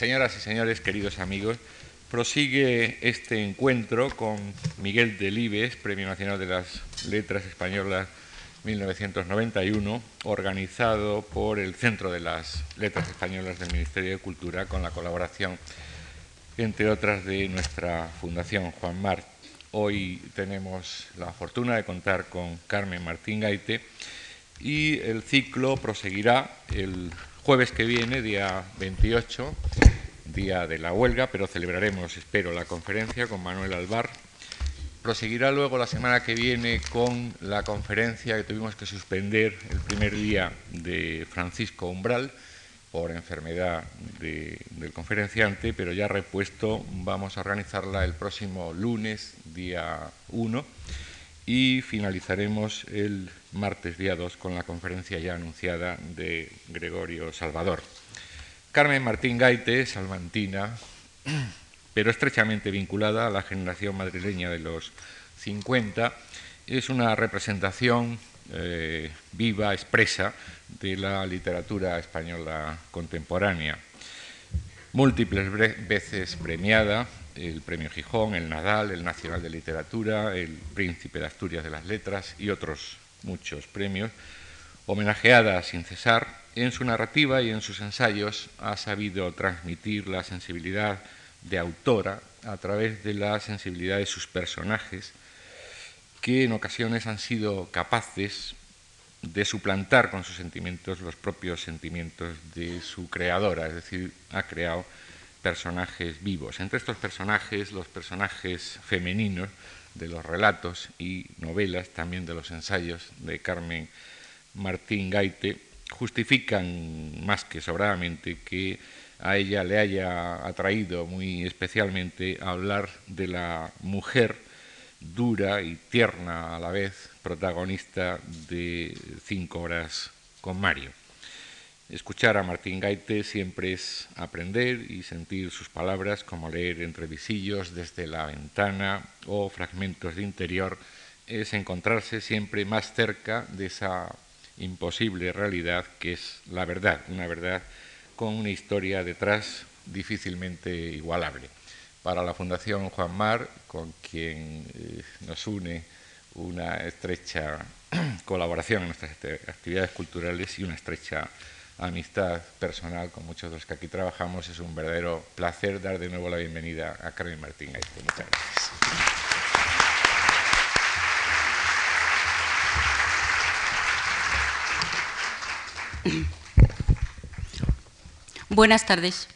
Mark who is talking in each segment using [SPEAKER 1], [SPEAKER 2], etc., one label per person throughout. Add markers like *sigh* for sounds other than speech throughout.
[SPEAKER 1] Señoras y señores, queridos amigos, prosigue este encuentro con Miguel Delibes, Premio Nacional de las Letras Españolas 1991, organizado por el Centro de las Letras Españolas del Ministerio de Cultura con la colaboración, entre otras, de nuestra Fundación Juan Mar. Hoy tenemos la fortuna de contar con Carmen Martín Gaite y el ciclo proseguirá el jueves que viene, día 28, día de la huelga, pero celebraremos, espero, la conferencia con Manuel Alvar. Proseguirá luego la semana que viene con la conferencia que tuvimos que suspender el primer día de Francisco Umbral por enfermedad del conferenciante, pero ya repuesto vamos a organizarla el próximo lunes, día 1, y finalizaremos el martes día 2 con la conferencia ya anunciada de Gregorio Salvador. Carmen Martín Gaite, salmantina, *clears throat* pero estrechamente vinculada a la generación madrileña de los 50, es una representación eh, viva, expresa, de la literatura española contemporánea. Múltiples veces premiada, el Premio Gijón, el Nadal, el Nacional de Literatura, el Príncipe de Asturias de las Letras y otros muchos premios, homenajeada sin cesar, en su narrativa y en sus ensayos ha sabido transmitir la sensibilidad de autora a través de la sensibilidad de sus personajes, que en ocasiones han sido capaces de suplantar con sus sentimientos los propios sentimientos de su creadora, es decir, ha creado personajes vivos. Entre estos personajes, los personajes femeninos de los relatos y novelas, también de los ensayos de Carmen Martín Gaite, justifican más que sobradamente que a ella le haya atraído muy especialmente hablar de la mujer dura y tierna a la vez, protagonista de Cinco Horas con Mario. Escuchar a Martín Gaite siempre es aprender y sentir sus palabras como leer entre visillos desde la ventana o fragmentos de interior, es encontrarse siempre más cerca de esa imposible realidad que es la verdad, una verdad con una historia detrás difícilmente igualable. Para la Fundación Juan Mar, con quien eh, nos une una estrecha *clears throat* colaboración en nuestras actividades culturales y una estrecha amistad personal con muchos de los que aquí trabajamos, es un verdadero placer dar de nuevo la bienvenida a Carmen Martín Muchas gracias.
[SPEAKER 2] Buenas tardes.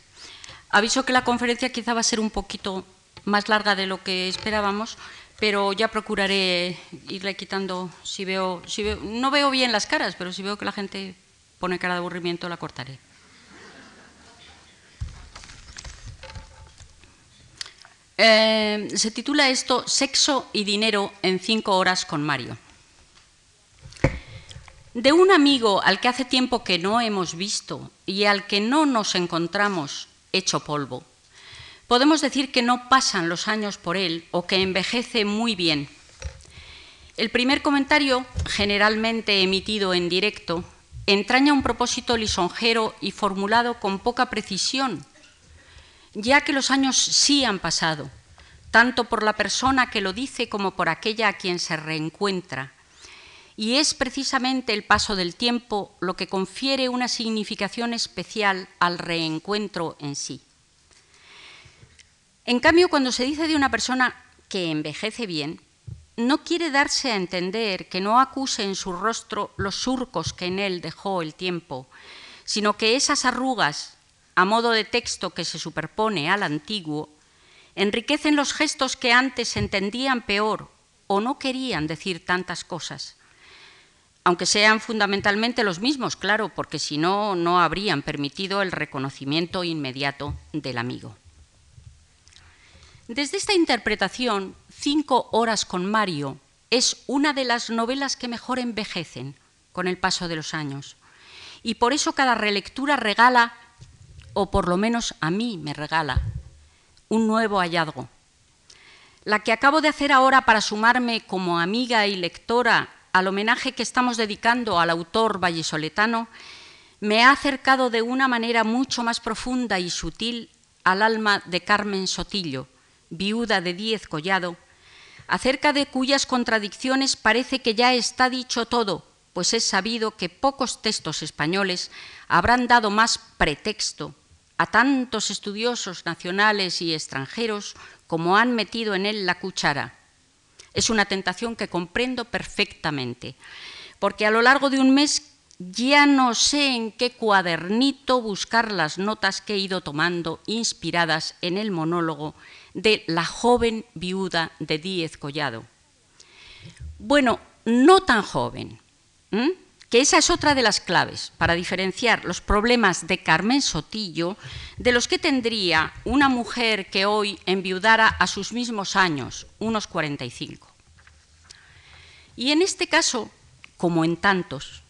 [SPEAKER 2] Aviso que la conferencia quizá va a ser un poquito más larga de lo que esperábamos, pero ya procuraré irle quitando si veo, si veo, no veo bien las caras, pero si veo que la gente pone cara de aburrimiento la cortaré. Eh, se titula esto Sexo y dinero en cinco horas con Mario. De un amigo al que hace tiempo que no hemos visto y al que no nos encontramos hecho polvo, podemos decir que no pasan los años por él o que envejece muy bien. El primer comentario, generalmente emitido en directo, entraña un propósito lisonjero y formulado con poca precisión, ya que los años sí han pasado, tanto por la persona que lo dice como por aquella a quien se reencuentra y es precisamente el paso del tiempo lo que confiere una significación especial al reencuentro en sí. En cambio, cuando se dice de una persona que envejece bien, no quiere darse a entender que no acuse en su rostro los surcos que en él dejó el tiempo, sino que esas arrugas, a modo de texto que se superpone al antiguo, enriquecen los gestos que antes entendían peor o no querían decir tantas cosas aunque sean fundamentalmente los mismos, claro, porque si no, no habrían permitido el reconocimiento inmediato del amigo. Desde esta interpretación, Cinco horas con Mario es una de las novelas que mejor envejecen con el paso de los años. Y por eso cada relectura regala, o por lo menos a mí me regala, un nuevo hallazgo. La que acabo de hacer ahora para sumarme como amiga y lectora al homenaje que estamos dedicando al autor vallisoletano, me ha acercado de una manera mucho más profunda y sutil al alma de Carmen Sotillo, viuda de Díez Collado, acerca de cuyas contradicciones parece que ya está dicho todo, pues es sabido que pocos textos españoles habrán dado más pretexto a tantos estudiosos nacionales y extranjeros como han metido en él la cuchara. Es una tentación que comprendo perfectamente, porque a lo largo de un mes ya no sé en qué cuadernito buscar las notas que he ido tomando inspiradas en el monólogo de la joven viuda de Díez Collado. Bueno, no tan joven, que esa es otra de las claves para diferenciar los problemas de Carmen Sotillo de los que tendría una mujer que hoy enviudara a sus mismos años, unos 45. Y en este caso, como en tantos,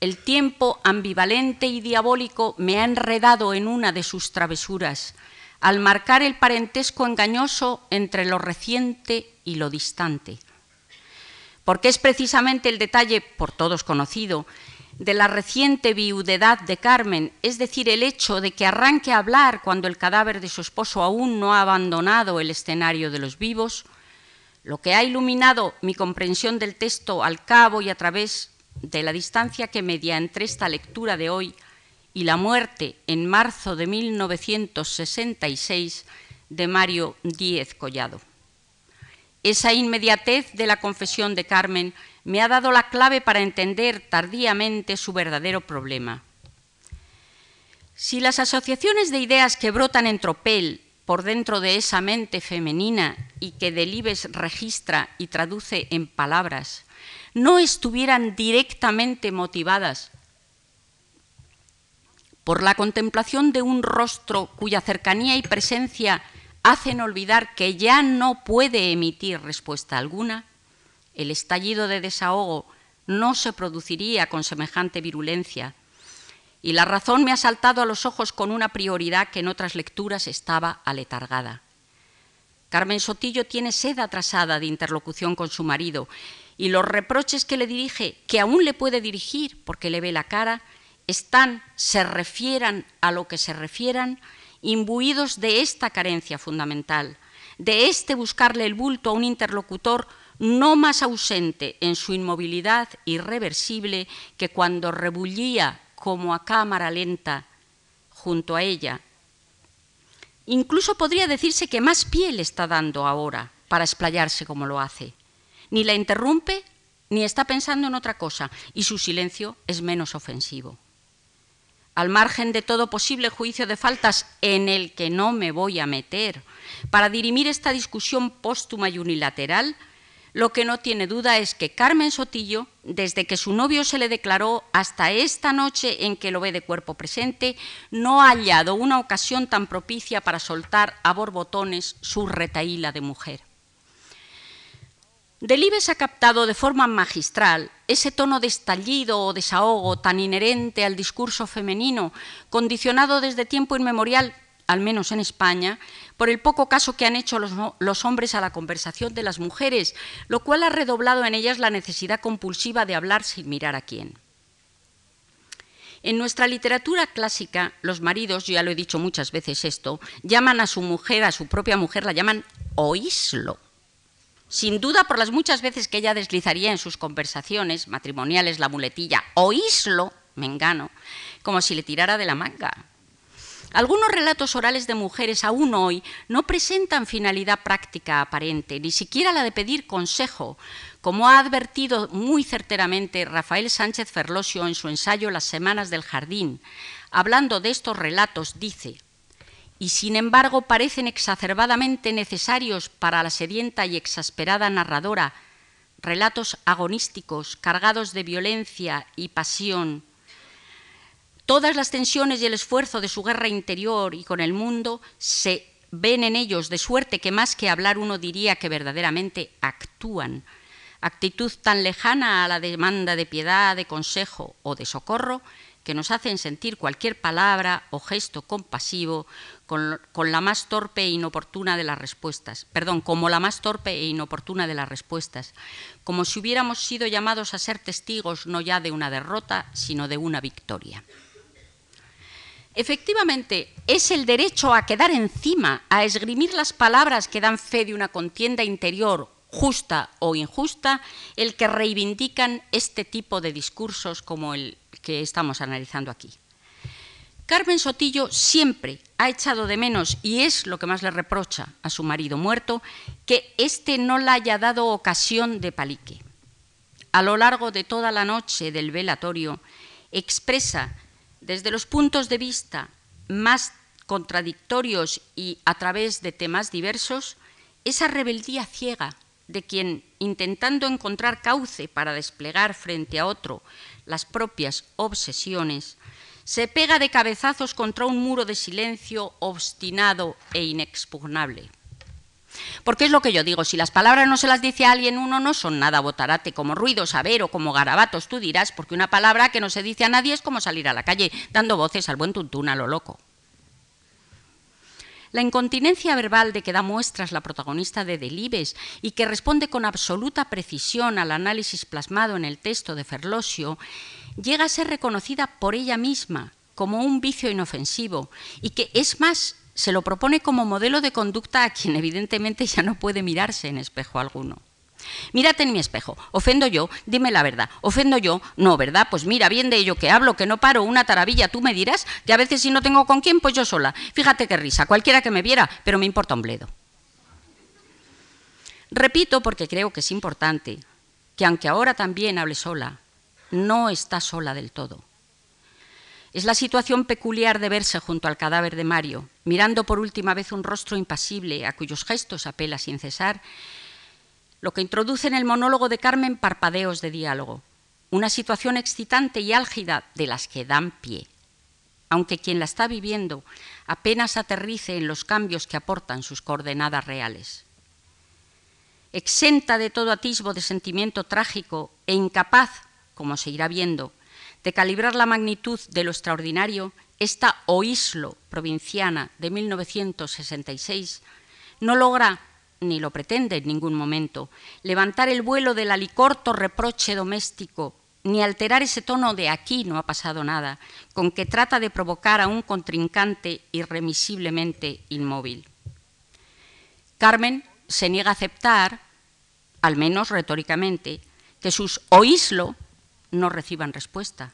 [SPEAKER 2] el tiempo ambivalente y diabólico me ha enredado en una de sus travesuras, al marcar el parentesco engañoso entre lo reciente y lo distante. Porque es precisamente el detalle, por todos conocido, de la reciente viudedad de Carmen, es decir, el hecho de que arranque a hablar cuando el cadáver de su esposo aún no ha abandonado el escenario de los vivos, lo que ha iluminado mi comprensión del texto al cabo y a través de la distancia que media entre esta lectura de hoy y la muerte en marzo de 1966 de Mario Díez Collado. Esa inmediatez de la confesión de Carmen me ha dado la clave para entender tardíamente su verdadero problema. Si las asociaciones de ideas que brotan en tropel por dentro de esa mente femenina y que Delibes registra y traduce en palabras no estuvieran directamente motivadas por la contemplación de un rostro cuya cercanía y presencia hacen olvidar que ya no puede emitir respuesta alguna, el estallido de desahogo no se produciría con semejante virulencia. Y la razón me ha saltado a los ojos con una prioridad que en otras lecturas estaba aletargada. Carmen Sotillo tiene sed atrasada de interlocución con su marido y los reproches que le dirige, que aún le puede dirigir porque le ve la cara, están, se refieran a lo que se refieran, imbuidos de esta carencia fundamental, de este buscarle el bulto a un interlocutor no más ausente en su inmovilidad irreversible que cuando rebullía como a cámara lenta junto a ella. Incluso podría decirse que más pie le está dando ahora para explayarse como lo hace ni la interrumpe ni está pensando en otra cosa, y su silencio es menos ofensivo. Al margen de todo posible juicio de faltas en el que no me voy a meter, para dirimir esta discusión póstuma y unilateral, lo que no tiene duda es que Carmen Sotillo, desde que su novio se le declaró hasta esta noche en que lo ve de cuerpo presente, no ha hallado una ocasión tan propicia para soltar a borbotones su retaíla de mujer. Delibes ha captado de forma magistral ese tono de estallido o desahogo tan inherente al discurso femenino, condicionado desde tiempo inmemorial, al menos en España, por el poco caso que han hecho los, hombres a la conversación de las mujeres, lo cual ha redoblado en ellas la necesidad compulsiva de hablar sin mirar a quién. En nuestra literatura clásica, los maridos, ya lo he dicho muchas veces esto, llaman a su mujer, a su propia mujer, la llaman oíslo sin duda por las muchas veces que ella deslizaría en sus conversaciones matrimoniales la muletilla oíslo, me como si le tirara de la manga. Algunos relatos orales de mujeres aún hoy no presentan finalidad práctica aparente, ni siquiera la de pedir consejo, como ha advertido muy certeramente Rafael Sánchez Ferlosio en su ensayo Las Semanas del Jardín. Hablando de estos relatos, dice, y sin embargo parecen exacerbadamente necesarios para la sedienta y exasperada narradora, relatos agonísticos, cargados de violencia y pasión. Todas las tensiones y el esfuerzo de su guerra interior y con el mundo se ven en ellos, de suerte que más que hablar uno diría que verdaderamente actúan. Actitud tan lejana a la demanda de piedad, de consejo o de socorro, que nos hacen sentir cualquier palabra o gesto compasivo con, la más torpe e inoportuna de las respuestas, perdón, como la más torpe e inoportuna de las respuestas, como si hubiéramos sido llamados a ser testigos no ya de una derrota, sino de una victoria. Efectivamente, es el derecho a quedar encima, a esgrimir las palabras que dan fe de una contienda interior justa o injusta, el que reivindican este tipo de discursos como el que estamos analizando aquí. Carmen Sotillo siempre ha echado de menos, y es lo que más le reprocha a su marido muerto, que éste no le haya dado ocasión de palique. A lo largo de toda la noche del velatorio, expresa desde los puntos de vista más contradictorios y a través de temas diversos, esa rebeldía ciega de quien, intentando encontrar cauce para desplegar frente a otro las propias obsesiones, se pega de cabezazos contra un muro de silencio obstinado e inexpugnable. Porque es lo que yo digo, si las palabras no se las dice a alguien, uno no son nada botarate, como ruido, saber o como garabatos, tú dirás, porque una palabra que no se dice a nadie es como salir a la calle dando voces al buen tuntún a lo loco. La incontinencia verbal de que da muestras la protagonista de Delibes y que responde con absoluta precisión al análisis plasmado en el texto de Ferlosio, llega a ser reconocida por ella misma como un vicio inofensivo y que es más se lo propone como modelo de conducta a quien evidentemente ya no puede mirarse en espejo alguno. Mírate en mi espejo, ofendo yo, dime la verdad, ofendo yo, no, ¿verdad? Pues mira, bien de ello que hablo, que no paro, una taravilla, tú me dirás, que a veces si no tengo con quién, pues yo sola. Fíjate qué risa, cualquiera que me viera, pero me importa un bledo. Repito, porque creo que es importante, que aunque ahora también hable sola, no está sola del todo. Es la situación peculiar de verse junto al cadáver de Mario, mirando por última vez un rostro impasible a cuyos gestos apela sin cesar, lo que introduce en el monólogo de Carmen parpadeos de diálogo, una situación excitante y álgida de las que dan pie, aunque quien la está viviendo apenas aterrice en los cambios que aportan sus coordenadas reales. Exenta de todo atisbo de sentimiento trágico e incapaz, como se irá viendo, de calibrar la magnitud de lo extraordinario, esta Oislo provinciana de 1966 no logra, ni lo pretende en ningún momento, levantar el vuelo del alicorto reproche doméstico, ni alterar ese tono de aquí no ha pasado nada, con que trata de provocar a un contrincante irremisiblemente inmóvil. Carmen se niega a aceptar, al menos retóricamente, que sus oíslo no reciban respuesta.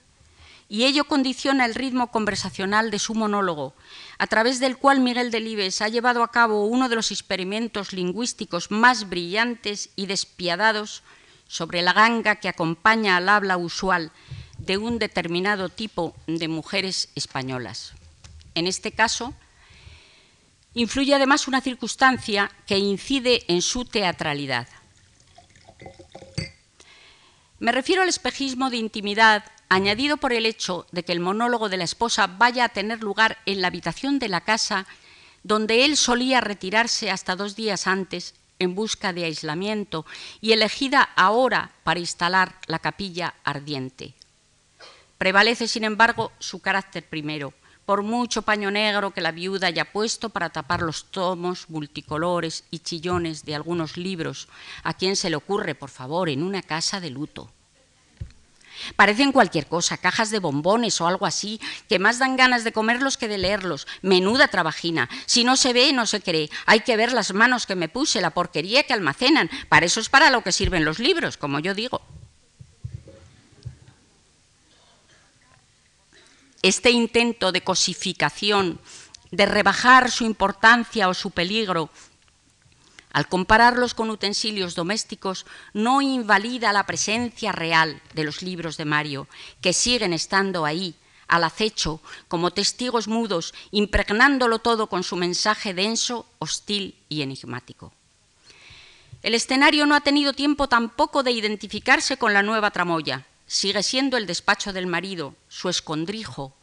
[SPEAKER 2] Y ello condiciona el ritmo conversacional de su monólogo, a través del cual Miguel Delibes ha llevado a cabo uno de los experimentos lingüísticos más brillantes y despiadados sobre la ganga que acompaña al habla usual de un determinado tipo de mujeres españolas. En este caso, influye además una circunstancia que incide en su teatralidad. Me refiero al espejismo de intimidad añadido por el hecho de que el monólogo de la esposa vaya a tener lugar en la habitación de la casa donde él solía retirarse hasta dos días antes en busca de aislamiento y elegida ahora para instalar la capilla ardiente. Prevalece, sin embargo, su carácter primero, por mucho paño negro que la viuda haya puesto para tapar los tomos multicolores y chillones de algunos libros. ¿A quién se le ocurre, por favor, en una casa de luto? Parecen cualquier cosa, cajas de bombones o algo así, que más dan ganas de comerlos que de leerlos. Menuda trabajina. Si no se ve, no se cree. Hay que ver las manos que me puse, la porquería que almacenan. Para eso es para lo que sirven los libros, como yo digo. Este intento de cosificación, de rebajar su importancia o su peligro, al compararlos con utensilios domésticos, no invalida la presencia real de los libros de Mario, que siguen estando ahí, al acecho, como testigos mudos, impregnándolo todo con su mensaje denso, hostil y enigmático. El escenario no ha tenido tiempo tampoco de identificarse con la nueva tramoya, sigue siendo el despacho del marido, su escondrijo,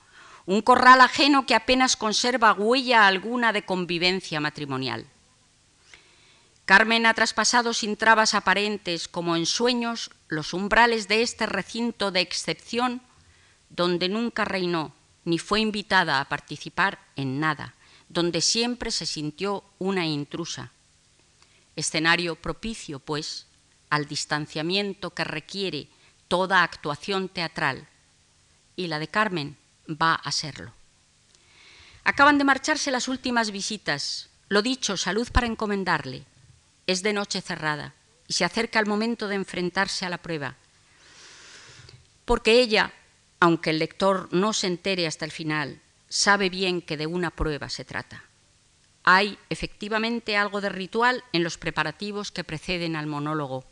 [SPEAKER 2] un corral ajeno que apenas conserva huella alguna de convivencia matrimonial. Carmen ha traspasado sin trabas aparentes, como en sueños, los umbrales de este recinto de excepción donde nunca reinó ni fue invitada a participar en nada, donde siempre se sintió una intrusa. Escenario propicio, pues, al distanciamiento que requiere toda actuación teatral. Y la de Carmen va a serlo. Acaban de marcharse las últimas visitas. Lo dicho, salud para encomendarle. Es de noche cerrada y se acerca el momento de enfrentarse a la prueba. Porque ella, aunque el lector no se entere hasta el final, sabe bien que de una prueba se trata. Hay efectivamente algo de ritual en los preparativos que preceden al monólogo.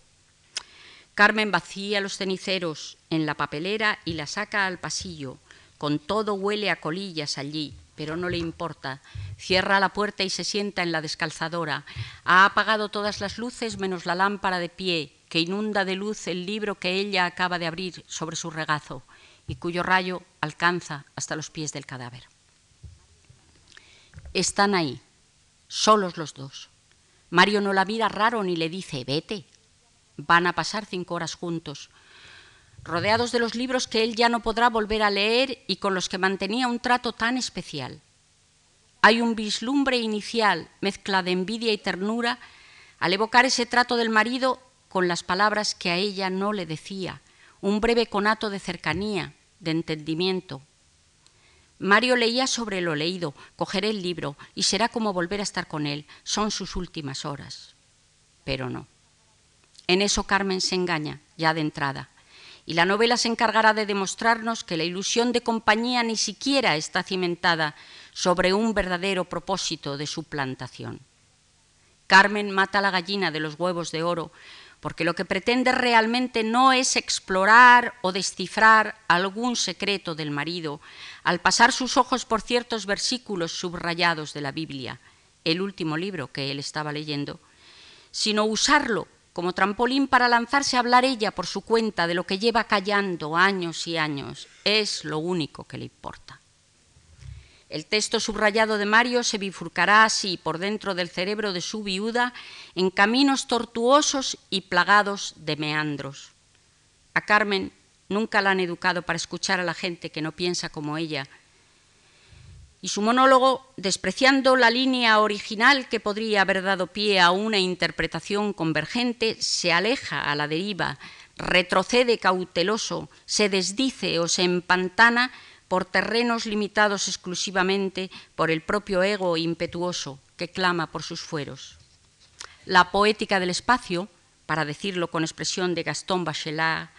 [SPEAKER 2] Carmen vacía los ceniceros en la papelera y la saca al pasillo. Con todo huele a colillas allí pero no le importa. Cierra la puerta y se sienta en la descalzadora. Ha apagado todas las luces menos la lámpara de pie, que inunda de luz el libro que ella acaba de abrir sobre su regazo y cuyo rayo alcanza hasta los pies del cadáver. Están ahí, solos los dos. Mario no la mira raro ni le dice, vete. Van a pasar cinco horas juntos rodeados de los libros que él ya no podrá volver a leer y con los que mantenía un trato tan especial. Hay un vislumbre inicial, mezcla de envidia y ternura, al evocar ese trato del marido con las palabras que a ella no le decía, un breve conato de cercanía, de entendimiento. Mario leía sobre lo leído, cogeré el libro y será como volver a estar con él, son sus últimas horas. Pero no. En eso Carmen se engaña, ya de entrada y la novela se encargará de demostrarnos que la ilusión de compañía ni siquiera está cimentada sobre un verdadero propósito de suplantación. Carmen mata a la gallina de los huevos de oro porque lo que pretende realmente no es explorar o descifrar algún secreto del marido al pasar sus ojos por ciertos versículos subrayados de la Biblia, el último libro que él estaba leyendo, sino usarlo como trampolín para lanzarse a hablar ella por su cuenta de lo que lleva callando años y años. Es lo único que le importa. El texto subrayado de Mario se bifurcará así por dentro del cerebro de su viuda en caminos tortuosos y plagados de meandros. A Carmen nunca la han educado para escuchar a la gente que no piensa como ella, y su monólogo, despreciando la línea original que podría haber dado pie a una interpretación convergente, se aleja a la deriva, retrocede cauteloso, se desdice o se empantana por terrenos limitados exclusivamente por el propio ego impetuoso que clama por sus fueros. La poética del espacio, para decirlo con expresión de Gastón Bachelard,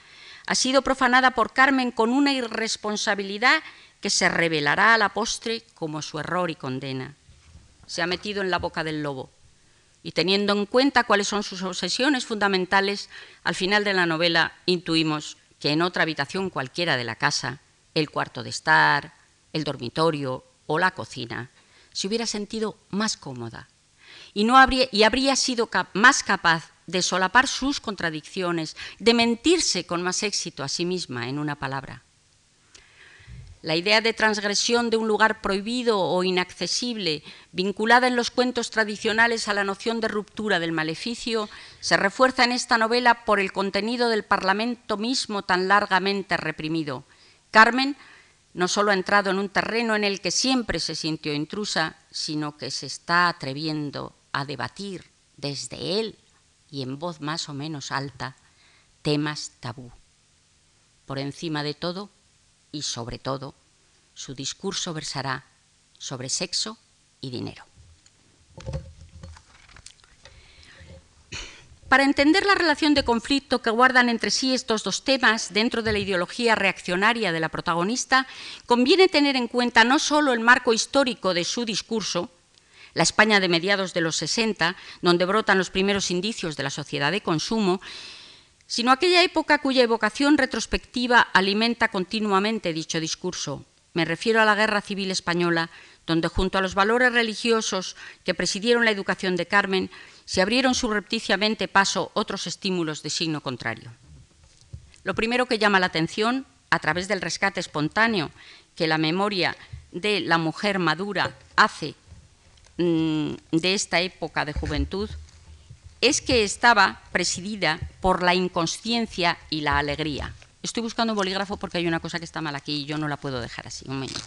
[SPEAKER 2] ha sido profanada por Carmen con una irresponsabilidad se revelará a la postre como su error y condena. Se ha metido en la boca del lobo. Y teniendo en cuenta cuáles son sus obsesiones fundamentales, al final de la novela intuimos que en otra habitación cualquiera de la casa, el cuarto de estar, el dormitorio o la cocina, se hubiera sentido más cómoda y, no habría, y habría sido más capaz de solapar sus contradicciones, de mentirse con más éxito a sí misma en una palabra. La idea de transgresión de un lugar prohibido o inaccesible, vinculada en los cuentos tradicionales a la noción de ruptura del maleficio, se refuerza en esta novela por el contenido del Parlamento mismo tan largamente reprimido. Carmen no solo ha entrado en un terreno en el que siempre se sintió intrusa, sino que se está atreviendo a debatir desde él y en voz más o menos alta temas tabú. Por encima de todo, y sobre todo, su discurso versará sobre sexo y dinero. Para entender la relación de conflicto que guardan entre sí estos dos temas dentro de la ideología reaccionaria de la protagonista, conviene tener en cuenta no solo el marco histórico de su discurso, la España de mediados de los 60, donde brotan los primeros indicios de la sociedad de consumo, sino aquella época cuya evocación retrospectiva alimenta continuamente dicho discurso. Me refiero a la Guerra Civil Española, donde junto a los valores religiosos que presidieron la educación de Carmen, se abrieron subrepticiamente paso otros estímulos de signo contrario. Lo primero que llama la atención, a través del rescate espontáneo que la memoria de la mujer madura hace mm, de esta época de juventud, es que estaba presidida por la inconsciencia y la alegría. Estoy buscando un bolígrafo porque hay una cosa que está mal aquí y yo no la puedo dejar así. Un minuto.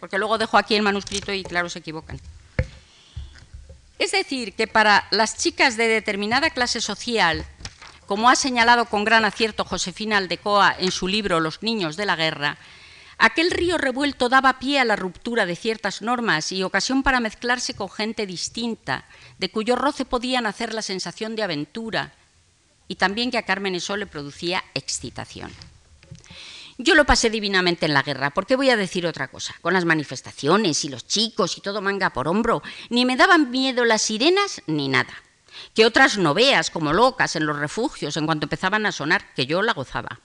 [SPEAKER 2] Porque luego dejo aquí el manuscrito y claro, se equivocan. Es decir, que para las chicas de determinada clase social, como ha señalado con gran acierto Josefina Aldecoa en su libro Los niños de la guerra, Aquel río revuelto daba pie a la ruptura de ciertas normas y ocasión para mezclarse con gente distinta, de cuyo roce podían hacer la sensación de aventura, y también que a Carmen eso le producía excitación. Yo lo pasé divinamente en la guerra, porque voy a decir otra cosa, con las manifestaciones y los chicos y todo manga por hombro, ni me daban miedo las sirenas ni nada. Que otras no veas como locas en los refugios en cuanto empezaban a sonar, que yo la gozaba.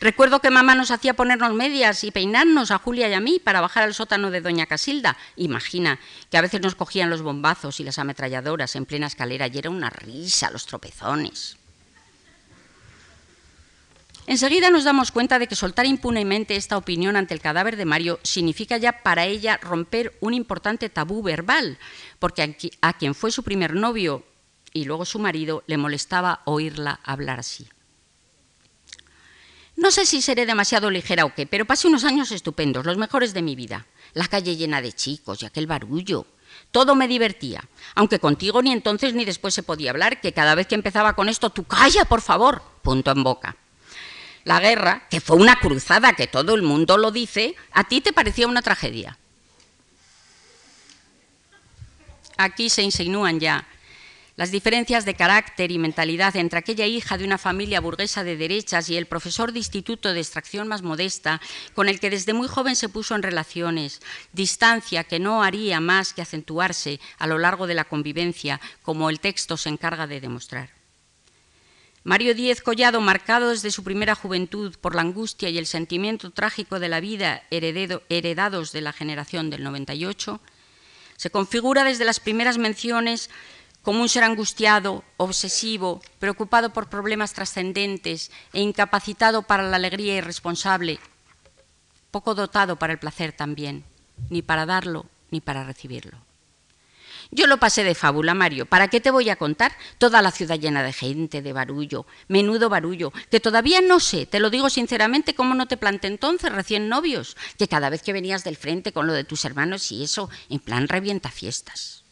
[SPEAKER 2] Recuerdo que mamá nos hacía ponernos medias y peinarnos a Julia y a mí para bajar al sótano de Doña Casilda. Imagina que a veces nos cogían los bombazos y las ametralladoras en plena escalera y era una risa los tropezones. Enseguida nos damos cuenta de que soltar impunemente esta opinión ante el cadáver de Mario significa ya para ella romper un importante tabú verbal, porque a quien fue su primer novio y luego su marido le molestaba oírla hablar así. No sé si seré demasiado ligera o qué, pero pasé unos años estupendos, los mejores de mi vida. La calle llena de chicos y aquel barullo. Todo me divertía, aunque contigo ni entonces ni después se podía hablar, que cada vez que empezaba con esto, tú calla, por favor, punto en boca. La guerra, que fue una cruzada, que todo el mundo lo dice, a ti te parecía una tragedia. Aquí se insinúan ya las diferencias de carácter y mentalidad entre aquella hija de una familia burguesa de derechas y el profesor de instituto de extracción más modesta, con el que desde muy joven se puso en relaciones, distancia que no haría más que acentuarse a lo largo de la convivencia, como el texto se encarga de demostrar. Mario Díez Collado, marcado desde su primera juventud por la angustia y el sentimiento trágico de la vida heredados de la generación del 98, se configura desde las primeras menciones como un ser angustiado, obsesivo, preocupado por problemas trascendentes e incapacitado para la alegría irresponsable, poco dotado para el placer también, ni para darlo ni para recibirlo. Yo lo pasé de fábula, Mario. ¿Para qué te voy a contar? Toda la ciudad llena de gente, de barullo, menudo barullo, que todavía no sé, te lo digo sinceramente, cómo no te planté entonces, recién novios, que cada vez que venías del frente con lo de tus hermanos y eso, en plan revienta fiestas.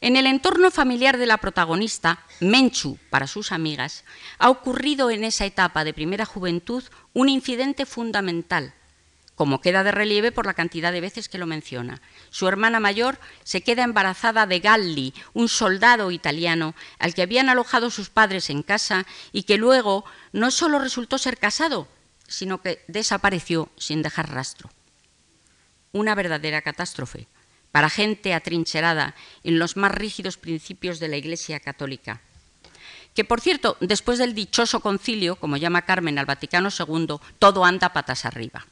[SPEAKER 2] En el entorno familiar de la protagonista, Menchu, para sus amigas, ha ocurrido en esa etapa de primera juventud un incidente fundamental como queda de relieve por la cantidad de veces que lo menciona. Su hermana mayor se queda embarazada de Galli, un soldado italiano al que habían alojado sus padres en casa y que luego no solo resultó ser casado, sino que desapareció sin dejar rastro. Una verdadera catástrofe para gente atrincherada en los más rígidos principios de la Iglesia católica. Que, por cierto, después del dichoso concilio, como llama Carmen al Vaticano II, todo anda patas arriba.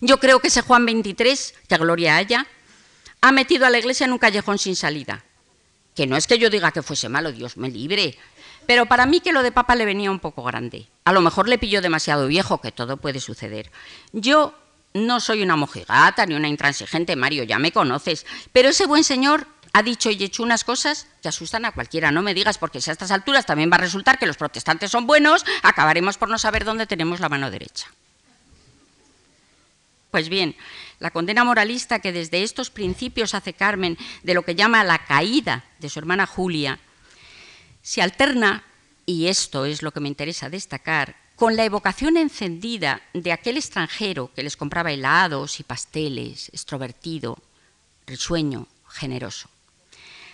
[SPEAKER 2] Yo creo que ese Juan 23, que gloria haya, ha metido a la iglesia en un callejón sin salida. Que no es que yo diga que fuese malo, Dios me libre, pero para mí que lo de papa le venía un poco grande. A lo mejor le pilló demasiado viejo, que todo puede suceder. Yo no soy una mojigata ni una intransigente, Mario, ya me conoces, pero ese buen señor ha dicho y hecho unas cosas que asustan a cualquiera. No me digas, porque si a estas alturas también va a resultar que los protestantes son buenos, acabaremos por no saber dónde tenemos la mano derecha. Pues bien, la condena moralista que desde estos principios hace Carmen de lo que llama la caída de su hermana Julia, se alterna, y esto es lo que me interesa destacar, con la evocación encendida de aquel extranjero que les compraba helados y pasteles, extrovertido, risueño, generoso,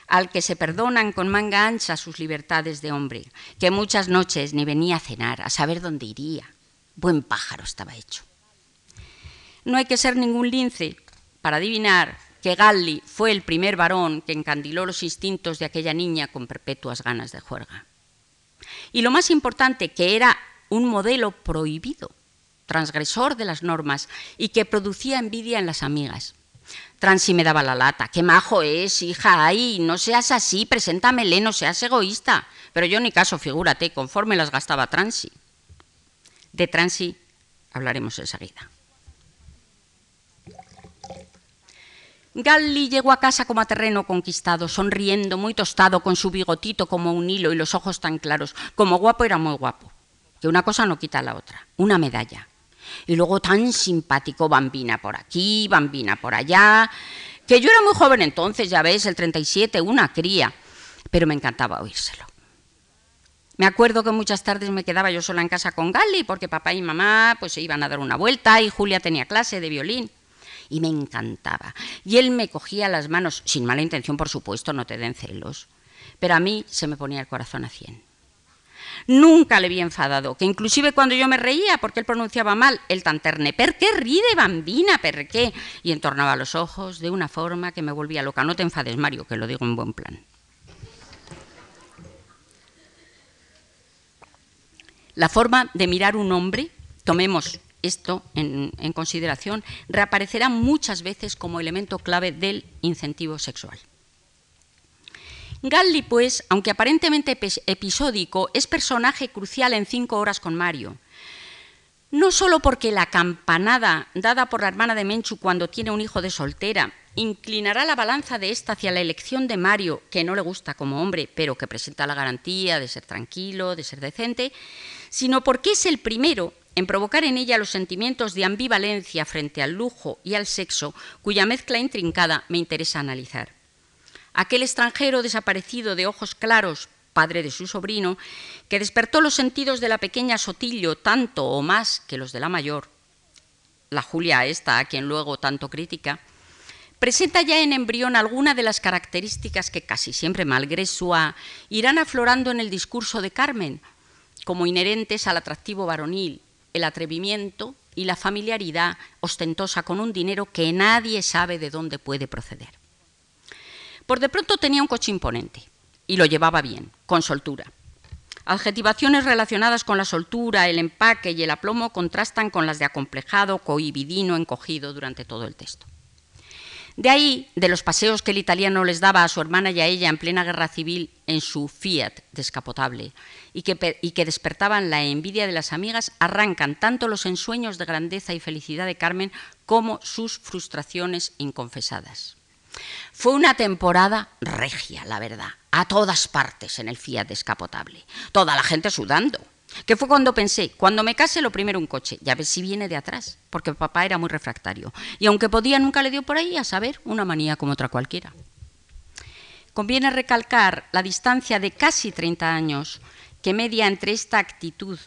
[SPEAKER 2] al que se perdonan con manga ancha sus libertades de hombre, que muchas noches ni venía a cenar, a saber dónde iría. Buen pájaro estaba hecho. No hay que ser ningún lince para adivinar que Galli fue el primer varón que encandiló los instintos de aquella niña con perpetuas ganas de juerga. Y lo más importante, que era un modelo prohibido, transgresor de las normas y que producía envidia en las amigas. Transi me daba la lata. Qué majo es, hija. Ay, no seas así, preséntamele, no seas egoísta. Pero yo ni caso, figúrate, conforme las gastaba Transi. De Transi hablaremos enseguida. Galli llegó a casa como a terreno conquistado, sonriendo, muy tostado, con su bigotito como un hilo y los ojos tan claros. Como guapo era muy guapo, que una cosa no quita la otra, una medalla. Y luego tan simpático, bambina por aquí, bambina por allá, que yo era muy joven entonces, ya ves, el 37, una cría, pero me encantaba oírselo. Me acuerdo que muchas tardes me quedaba yo sola en casa con Gali porque papá y mamá pues se iban a dar una vuelta y Julia tenía clase de violín y me encantaba. Y él me cogía las manos, sin mala intención, por supuesto, no te den celos, pero a mí se me ponía el corazón a cien. Nunca le vi enfadado, que inclusive cuando yo me reía porque él pronunciaba mal el tanterne, ¿per qué ride bambina? ¿Per qué? Y entornaba los ojos de una forma que me volvía loca. No te enfades, Mario, que lo digo en buen plan. La forma de mirar un hombre, tomemos esto en, consideración, reaparecerá muchas veces como elemento clave del incentivo sexual. Galli, pues, aunque aparentemente episódico, es personaje crucial en Cinco horas con Mario. No solo porque la campanada dada por la hermana de Menchu cuando tiene un hijo de soltera inclinará la balanza de esta hacia la elección de Mario, que no le gusta como hombre, pero que presenta la garantía de ser tranquilo, de ser decente, sino porque es el primero en provocar en ella los sentimientos de ambivalencia frente al lujo y al sexo, cuya mezcla intrincada me interesa analizar. Aquel extranjero desaparecido de ojos claros, padre de su sobrino, que despertó los sentidos de la pequeña Sotillo tanto o más que los de la mayor, la Julia esta, a quien luego tanto critica, presenta ya en embrión alguna de las características que casi siempre malgré sua irán aflorando en el discurso de Carmen, como inherentes al atractivo varonil, el atrevimiento y la familiaridad ostentosa con un dinero que nadie sabe de dónde puede proceder. Por de pronto tenía un coche imponente y lo llevaba bien, con soltura. Adjetivaciones relacionadas con la soltura, el empaque y el aplomo contrastan con las de acomplejado, cohibidino, encogido durante todo el texto. De ahí, de los paseos que el italiano les daba a su hermana y a ella en plena guerra civil en su Fiat descapotable y que, y que despertaban la envidia de las amigas, arrancan tanto los ensueños de grandeza y felicidad de Carmen como sus frustraciones inconfesadas. Fue una temporada regia, la verdad, a todas partes en el Fiat descapotable, toda la gente sudando, que fue cuando pensé, cuando me case lo primero un coche, ya ves si viene de atrás, porque papá era muy refractario. Y aunque podía, nunca le dio por ahí, a saber, una manía como otra cualquiera. Conviene recalcar la distancia de casi 30 años que media entre esta actitud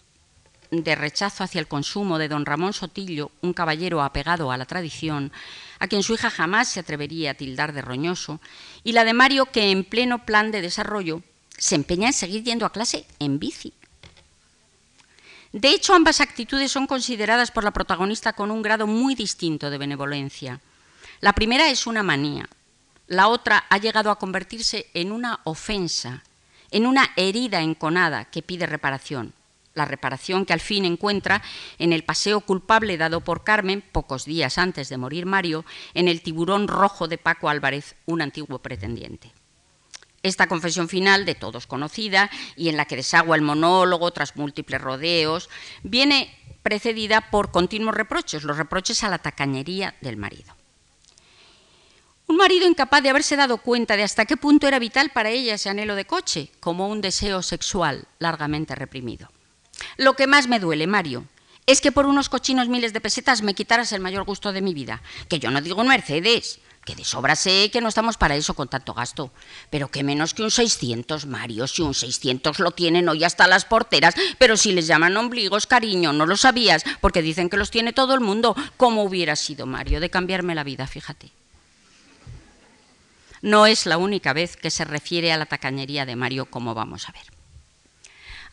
[SPEAKER 2] de rechazo hacia el consumo de don Ramón Sotillo, un caballero apegado a la tradición, a quien su hija jamás se atrevería a tildar de roñoso, y la de Mario que en pleno plan de desarrollo se empeña en seguir yendo a clase en bici de hecho, ambas actitudes son consideradas por la protagonista con un grado muy distinto de benevolencia. La primera es una manía, la otra ha llegado a convertirse en una ofensa, en una herida enconada que pide reparación. La reparación que al fin encuentra en el paseo culpable dado por Carmen pocos días antes de morir Mario en el tiburón rojo de Paco Álvarez, un antiguo pretendiente. Esta confesión final, de todos conocida, y en la que desagua el monólogo tras múltiples rodeos, viene precedida por continuos reproches, los reproches a la tacañería del marido. Un marido incapaz de haberse dado cuenta de hasta qué punto era vital para ella ese anhelo de coche, como un deseo sexual largamente reprimido. Lo que más me duele, Mario, es que por unos cochinos miles de pesetas me quitaras el mayor gusto de mi vida. Que yo no digo un Mercedes, que de sobra sé que no estamos para eso con tanto gasto, pero que menos que un 600, Mario, si un 600 lo tienen hoy hasta las porteras, pero si les llaman ombligos, cariño, no lo sabías, porque dicen que los tiene todo el mundo, ¿cómo hubiera sido, Mario, de cambiarme la vida, fíjate? No es la única vez que se refiere a la tacañería de Mario, como vamos a ver.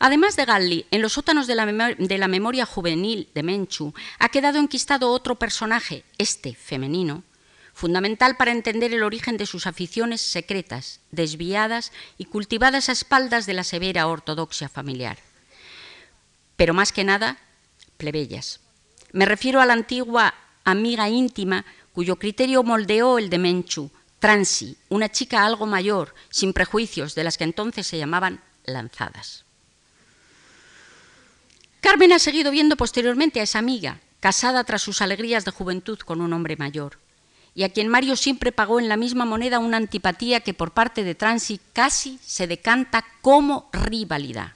[SPEAKER 2] Además de Galli, en los sótanos de la, memoria juvenil de Menchu ha quedado enquistado otro personaje, este femenino, fundamental para entender el origen de sus aficiones secretas, desviadas y cultivadas a espaldas de la severa ortodoxia familiar. Pero más que nada, plebeyas. Me refiero a la antigua amiga íntima cuyo criterio moldeó el de Menchu, Transi, una chica algo mayor, sin prejuicios, de las que entonces se llamaban lanzadas. Carmen ha seguido viendo posteriormente a esa amiga, casada tras sus alegrías de juventud con un hombre mayor y a quien Mario siempre pagó en la misma moneda una antipatía que por parte de Transi casi se decanta como rivalidad.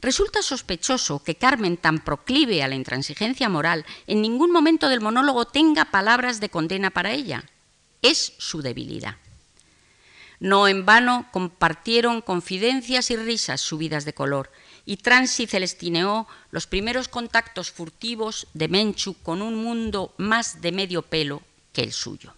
[SPEAKER 2] Resulta sospechoso que Carmen, tan proclive a la intransigencia moral, en ningún momento del monólogo tenga palabras de condena para ella. Es su debilidad. No en vano compartieron confidencias y risas subidas de color, y Transi celestineó los primeros contactos furtivos de Menchu con un mundo más de medio pelo que el suyo.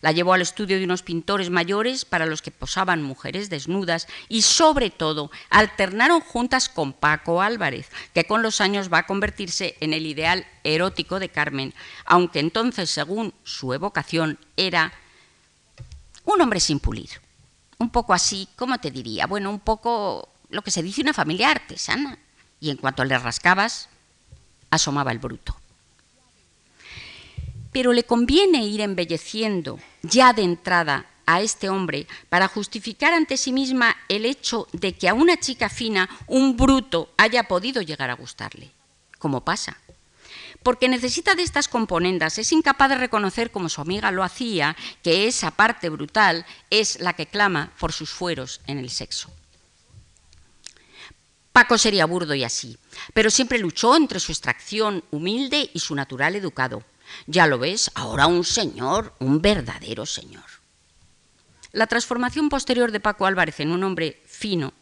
[SPEAKER 2] La llevó al estudio de unos pintores mayores para los que posaban mujeres desnudas y sobre todo alternaron juntas con Paco Álvarez, que con los años va a convertirse en el ideal erótico de Carmen, aunque entonces, según su evocación, era un hombre sin pulir. Un poco así, ¿cómo te diría? Bueno, un poco lo que se dice una familia artesana. Y en cuanto le rascabas, asomaba el bruto pero le conviene ir embelleciendo ya de entrada a este hombre para justificar ante sí misma el hecho de que a una chica fina un bruto haya podido llegar a gustarle, como pasa. Porque necesita de estas componendas, es incapaz de reconocer, como su amiga lo hacía, que esa parte brutal es la que clama por sus fueros en el sexo. Paco sería burdo y así, pero siempre luchó entre su extracción humilde y su natural educado. Ya lo ves, ahora un señor, un verdadero señor. La transformación posterior de Paco Álvarez en un hombre fino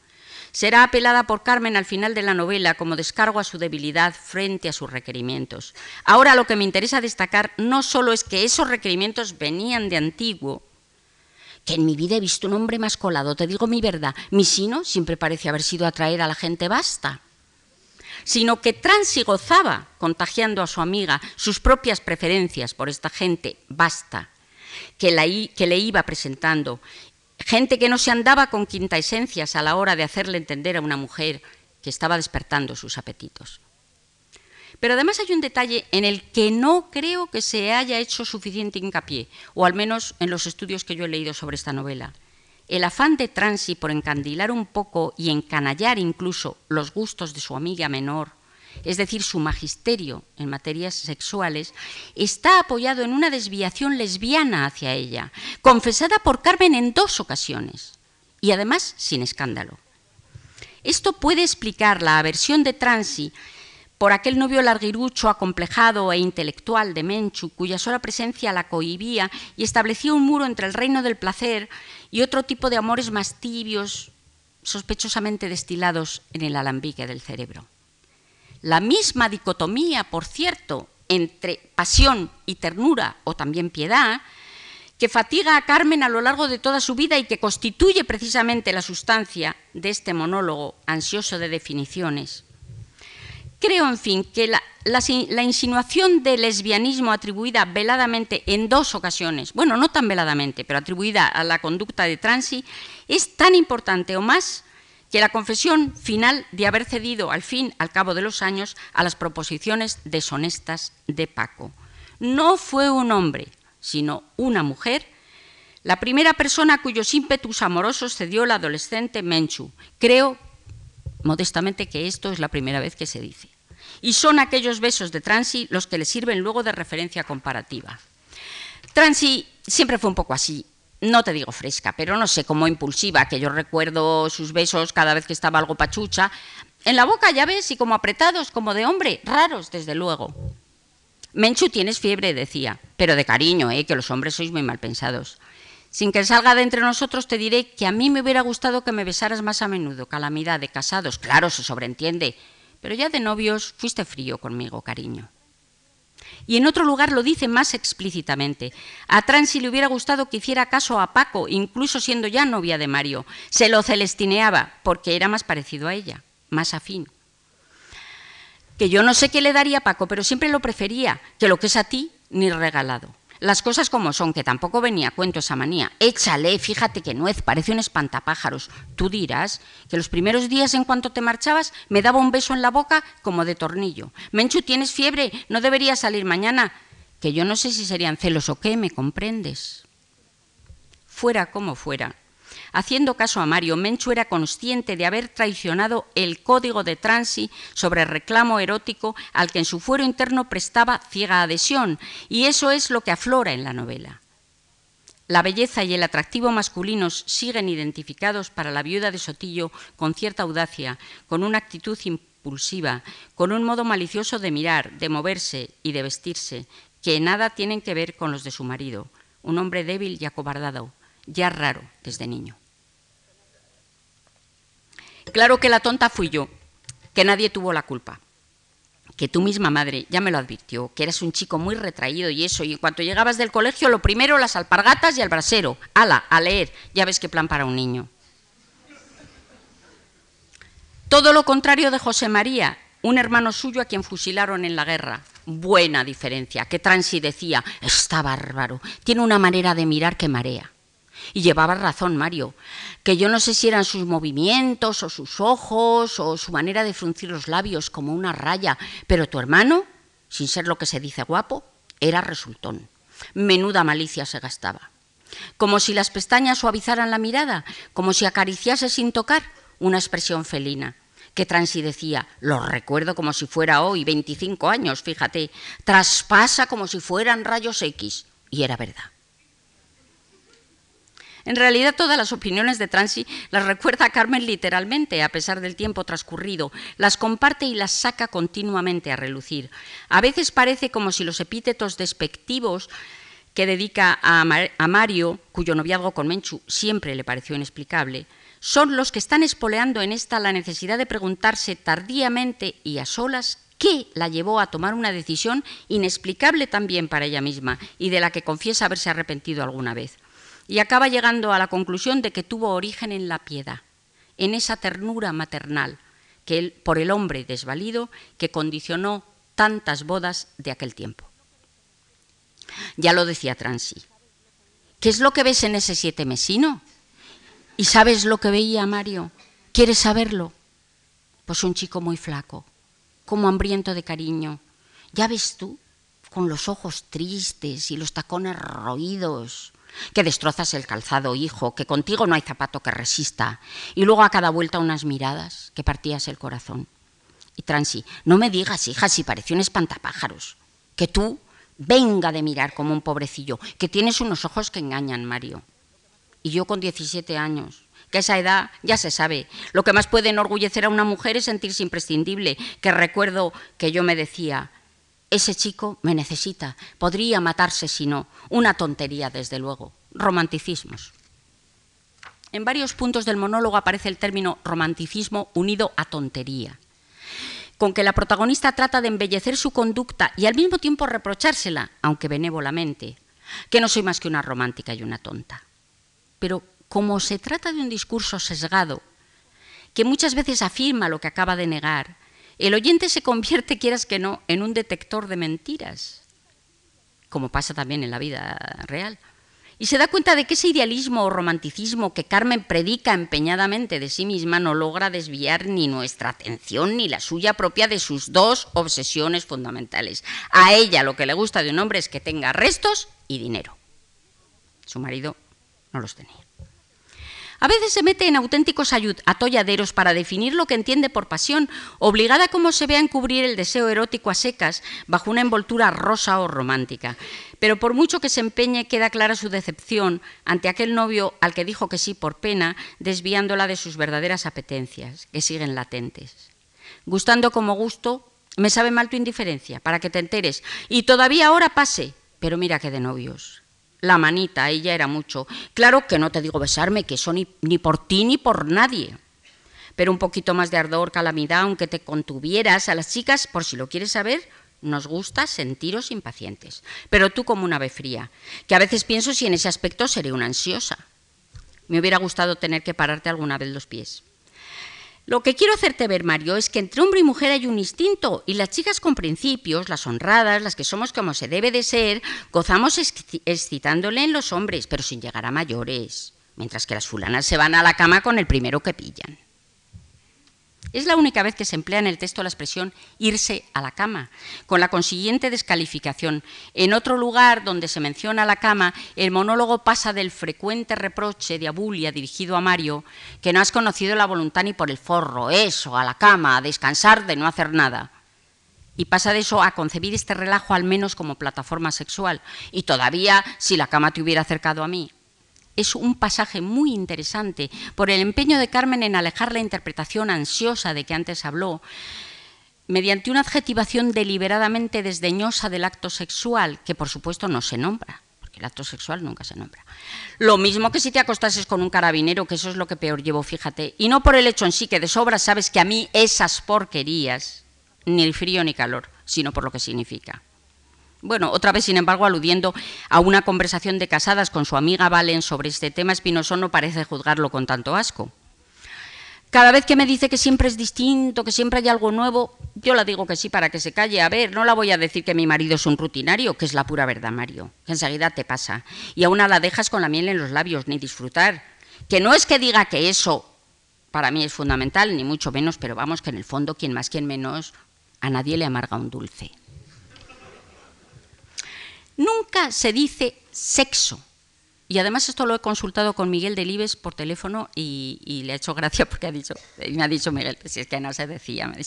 [SPEAKER 2] será apelada por Carmen al final de la novela como descargo a su debilidad frente a sus requerimientos. Ahora lo que me interesa destacar no solo es que esos requerimientos venían de antiguo, que en mi vida he visto un hombre más colado, te digo mi verdad, mi sino siempre parece haber sido atraer a la gente basta. Sino que Transi gozaba, contagiando a su amiga sus propias preferencias por esta gente basta, que, le iba presentando, gente que no se andaba con quinta esencias a la hora de hacerle entender a una mujer que estaba despertando sus apetitos. Pero además hay un detalle en el que no creo que se haya hecho suficiente hincapié, o al menos en los estudios que yo he leído sobre esta novela. El afán de Transi por encandilar un poco y encanallar incluso los gustos de su amiga menor, es decir, su magisterio en materias sexuales, está apoyado en una desviación lesbiana hacia ella, confesada por Carmen en dos ocasiones, y además sin escándalo. Esto puede explicar la aversión de Transi por aquel novio larguirucho, acomplejado e intelectual de Menchu, cuya sola presencia la cohibía y establecía un muro entre el reino del placer y otro tipo de amores más tibios, sospechosamente destilados en el alambique del cerebro. La misma dicotomía, por cierto, entre pasión y ternura, o también piedad, que fatiga a Carmen a lo largo de toda su vida y que constituye precisamente la sustancia de este monólogo ansioso de definiciones, Creo, en fin, que la, insinuación de lesbianismo atribuida veladamente en dos ocasiones, bueno, no tan veladamente, pero atribuida a la conducta de Transi, es tan importante o más que la confesión final de haber cedido al fin, al cabo de los años, a las proposiciones deshonestas de Paco. No fue un hombre, sino una mujer, la primera persona cuyos ímpetus amorosos cedió la adolescente Menchu. Creo, modestamente, que esto es la primera vez que se dice y son aquellos besos de Transi los que le sirven luego de referencia comparativa. Transi siempre fue un poco así, no te digo fresca, pero no sé, cómo impulsiva, que yo recuerdo sus besos cada vez que estaba algo pachucha. En la boca, ya ves, y como apretados, como de hombre, raros, desde luego. Menchu, tienes fiebre, decía, pero de cariño, ¿eh? que los hombres sois muy mal pensados. Sin que salga de entre nosotros, te diré que a mí me hubiera gustado que me besaras más a menudo, calamidad de casados. Claro, se sobreentiende, pero ya de novios fuiste frío conmigo, cariño. Y en otro lugar lo dice más explícitamente. A Transi le hubiera gustado que hiciera caso a Paco, incluso siendo ya novia de Mario. Se lo celestineaba, porque era más parecido a ella, más afín. Que yo no sé qué le daría a Paco, pero siempre lo prefería, que lo que es a ti, ni regalado. Las cosas como son, que tampoco venía a cuento esa manía. Échale, fíjate que nuez, parece un espantapájaros. Tú dirás que los primeros días en cuanto te marchabas me daba un beso en la boca como de tornillo. Menchu, tienes fiebre, no deberías salir mañana. Que yo no sé si serían celos o qué, ¿me comprendes? Fuera como fuera, Haciendo caso a Mario, Menchu era consciente de haber traicionado el código de Transi sobre reclamo erótico al que en su fuero interno prestaba ciega adhesión, y eso es lo que aflora en la novela. La belleza y el atractivo masculinos siguen identificados para la viuda de Sotillo con cierta audacia, con una actitud impulsiva, con un modo malicioso de mirar, de moverse y de vestirse, que nada tienen que ver con los de su marido, un hombre débil y acobardado, ya raro desde niño. Claro que la tonta fui yo, que nadie tuvo la culpa, que tu misma madre ya me lo advirtió, que eras un chico muy retraído y eso, y en cuanto llegabas del colegio, lo primero las alpargatas y el brasero. Ala, a leer, ya ves qué plan para un niño. Todo lo contrario de José María, un hermano suyo a quien fusilaron en la guerra. Buena diferencia, que Transi decía, está bárbaro, tiene una manera de mirar que marea. Y llevaba razón Mario, que yo no sé si eran sus movimientos o sus ojos o su manera de fruncir los labios como una raya, pero tu hermano, sin ser lo que se dice guapo, era resultón. Menuda malicia se gastaba. Como si las pestañas suavizaran la mirada, como si acariciase sin tocar una expresión felina que Transi decía, lo recuerdo como si fuera hoy, 25 años, fíjate, traspasa como si fueran rayos X. Y era verdad. En realidad todas las opiniones de Transi las recuerda a Carmen literalmente, a pesar del tiempo transcurrido, las comparte y las saca continuamente a relucir. A veces parece como si los epítetos despectivos que dedica a, Mario, cuyo noviazgo con Menchu siempre le pareció inexplicable, son los que están espoleando en esta la necesidad de preguntarse tardíamente y a solas qué la llevó a tomar una decisión inexplicable también para ella misma y de la que confiesa haberse arrepentido alguna vez. Y acaba llegando a la conclusión de que tuvo origen en la piedad, en esa ternura maternal que por el hombre desvalido que condicionó tantas bodas de aquel tiempo. Ya lo decía Transi. ¿Qué es lo que ves en ese siete mesino? ¿Y sabes lo que veía Mario? ¿Quieres saberlo? Pues un chico muy flaco, como hambriento de cariño. Ya ves tú, con los ojos tristes y los tacones roídos, que destrozas el calzado, hijo, que contigo no hay zapato que resista, y luego a cada vuelta unas miradas que partías el corazón. Y Transi, no me digas, hija, si pareció un espantapájaros, que tú venga de mirar como un pobrecillo, que tienes unos ojos que engañan, Mario y yo con 17 años, que esa edad ya se sabe. Lo que más puede enorgullecer a una mujer es sentirse imprescindible, que recuerdo que yo me decía, ese chico me necesita, podría matarse si no, una tontería desde luego, romanticismos. En varios puntos del monólogo aparece el término romanticismo unido a tontería, con que la protagonista trata de embellecer su conducta y al mismo tiempo reprochársela, aunque benévolamente, que no soy más que una romántica y una tonta. Pero como se trata de un discurso sesgado, que muchas veces afirma lo que acaba de negar, el oyente se convierte, quieras que no, en un detector de mentiras, como pasa también en la vida real. Y se da cuenta de que ese idealismo o romanticismo que Carmen predica empeñadamente de sí misma no logra desviar ni nuestra atención ni la suya propia de sus dos obsesiones fundamentales. A ella lo que le gusta de un hombre es que tenga restos y dinero. Su marido no los tenía. A veces se mete en auténticos atolladeros para definir lo que entiende por pasión, obligada como se ve a encubrir el deseo erótico a secas bajo una envoltura rosa o romántica. Pero por mucho que se empeñe, queda clara su decepción ante aquel novio al que dijo que sí por pena, desviándola de sus verdaderas apetencias, que siguen latentes. Gustando como gusto, me sabe mal tu indiferencia, para que te enteres. Y todavía ahora pase, pero mira que de novios la manita, ella era mucho. Claro que no te digo besarme, que eso ni, ni por ti ni por nadie. Pero un poquito más de ardor, calamidad, aunque te contuvieras. A las chicas, por si lo quieres saber, nos gusta sentiros impacientes. Pero tú como una ave fría, que a veces pienso si en ese aspecto seré una ansiosa. Me hubiera gustado tener que pararte alguna vez los pies. Lo que quiero hacerte ver, Mario, es que entre hombre y mujer hay un instinto y las chicas con principios, las honradas, las que somos como se debe de ser, gozamos excitándole en los hombres, pero sin llegar a mayores, mientras que las fulanas se van a la cama con el primero que pillan. Es la única vez que se emplea en el texto la expresión irse a la cama, con la consiguiente descalificación. En otro lugar donde se menciona la cama, el monólogo pasa del frecuente reproche de Abulia dirigido a Mario, que no has conocido la voluntad ni por el forro, eso, a la cama, a descansar de no hacer nada. Y pasa de eso a concebir este relajo al menos como plataforma sexual. Y todavía, si la cama te hubiera acercado a mí, es un pasaje muy interesante por el empeño de Carmen en alejar la interpretación ansiosa de que antes habló, mediante una adjetivación deliberadamente desdeñosa del acto sexual, que por supuesto no se nombra, porque el acto sexual nunca se nombra. Lo mismo que si te acostases con un carabinero, que eso es lo que peor llevo, fíjate. Y no por el hecho en sí, que de sobra sabes que a mí esas porquerías, ni el frío ni calor, sino por lo que significa. Bueno, otra vez, sin embargo, aludiendo a una conversación de casadas con su amiga Valen sobre este tema, Espinoso no parece juzgarlo con tanto asco. Cada vez que me dice que siempre es distinto, que siempre hay algo nuevo, yo la digo que sí para que se calle. A ver, no la voy a decir que mi marido es un rutinario, que es la pura verdad, Mario, que enseguida te pasa. Y aún la dejas con la miel en los labios, ni disfrutar. Que no es que diga que eso para mí es fundamental, ni mucho menos, pero vamos, que en el fondo, quien más, quien menos, a nadie le amarga un dulce. Nunca se dice sexo. Y además esto lo he consultado con Miguel Delibes por teléfono y, le ha hecho gracia porque ha dicho, me ha dicho Miguel, si es que no se decía, me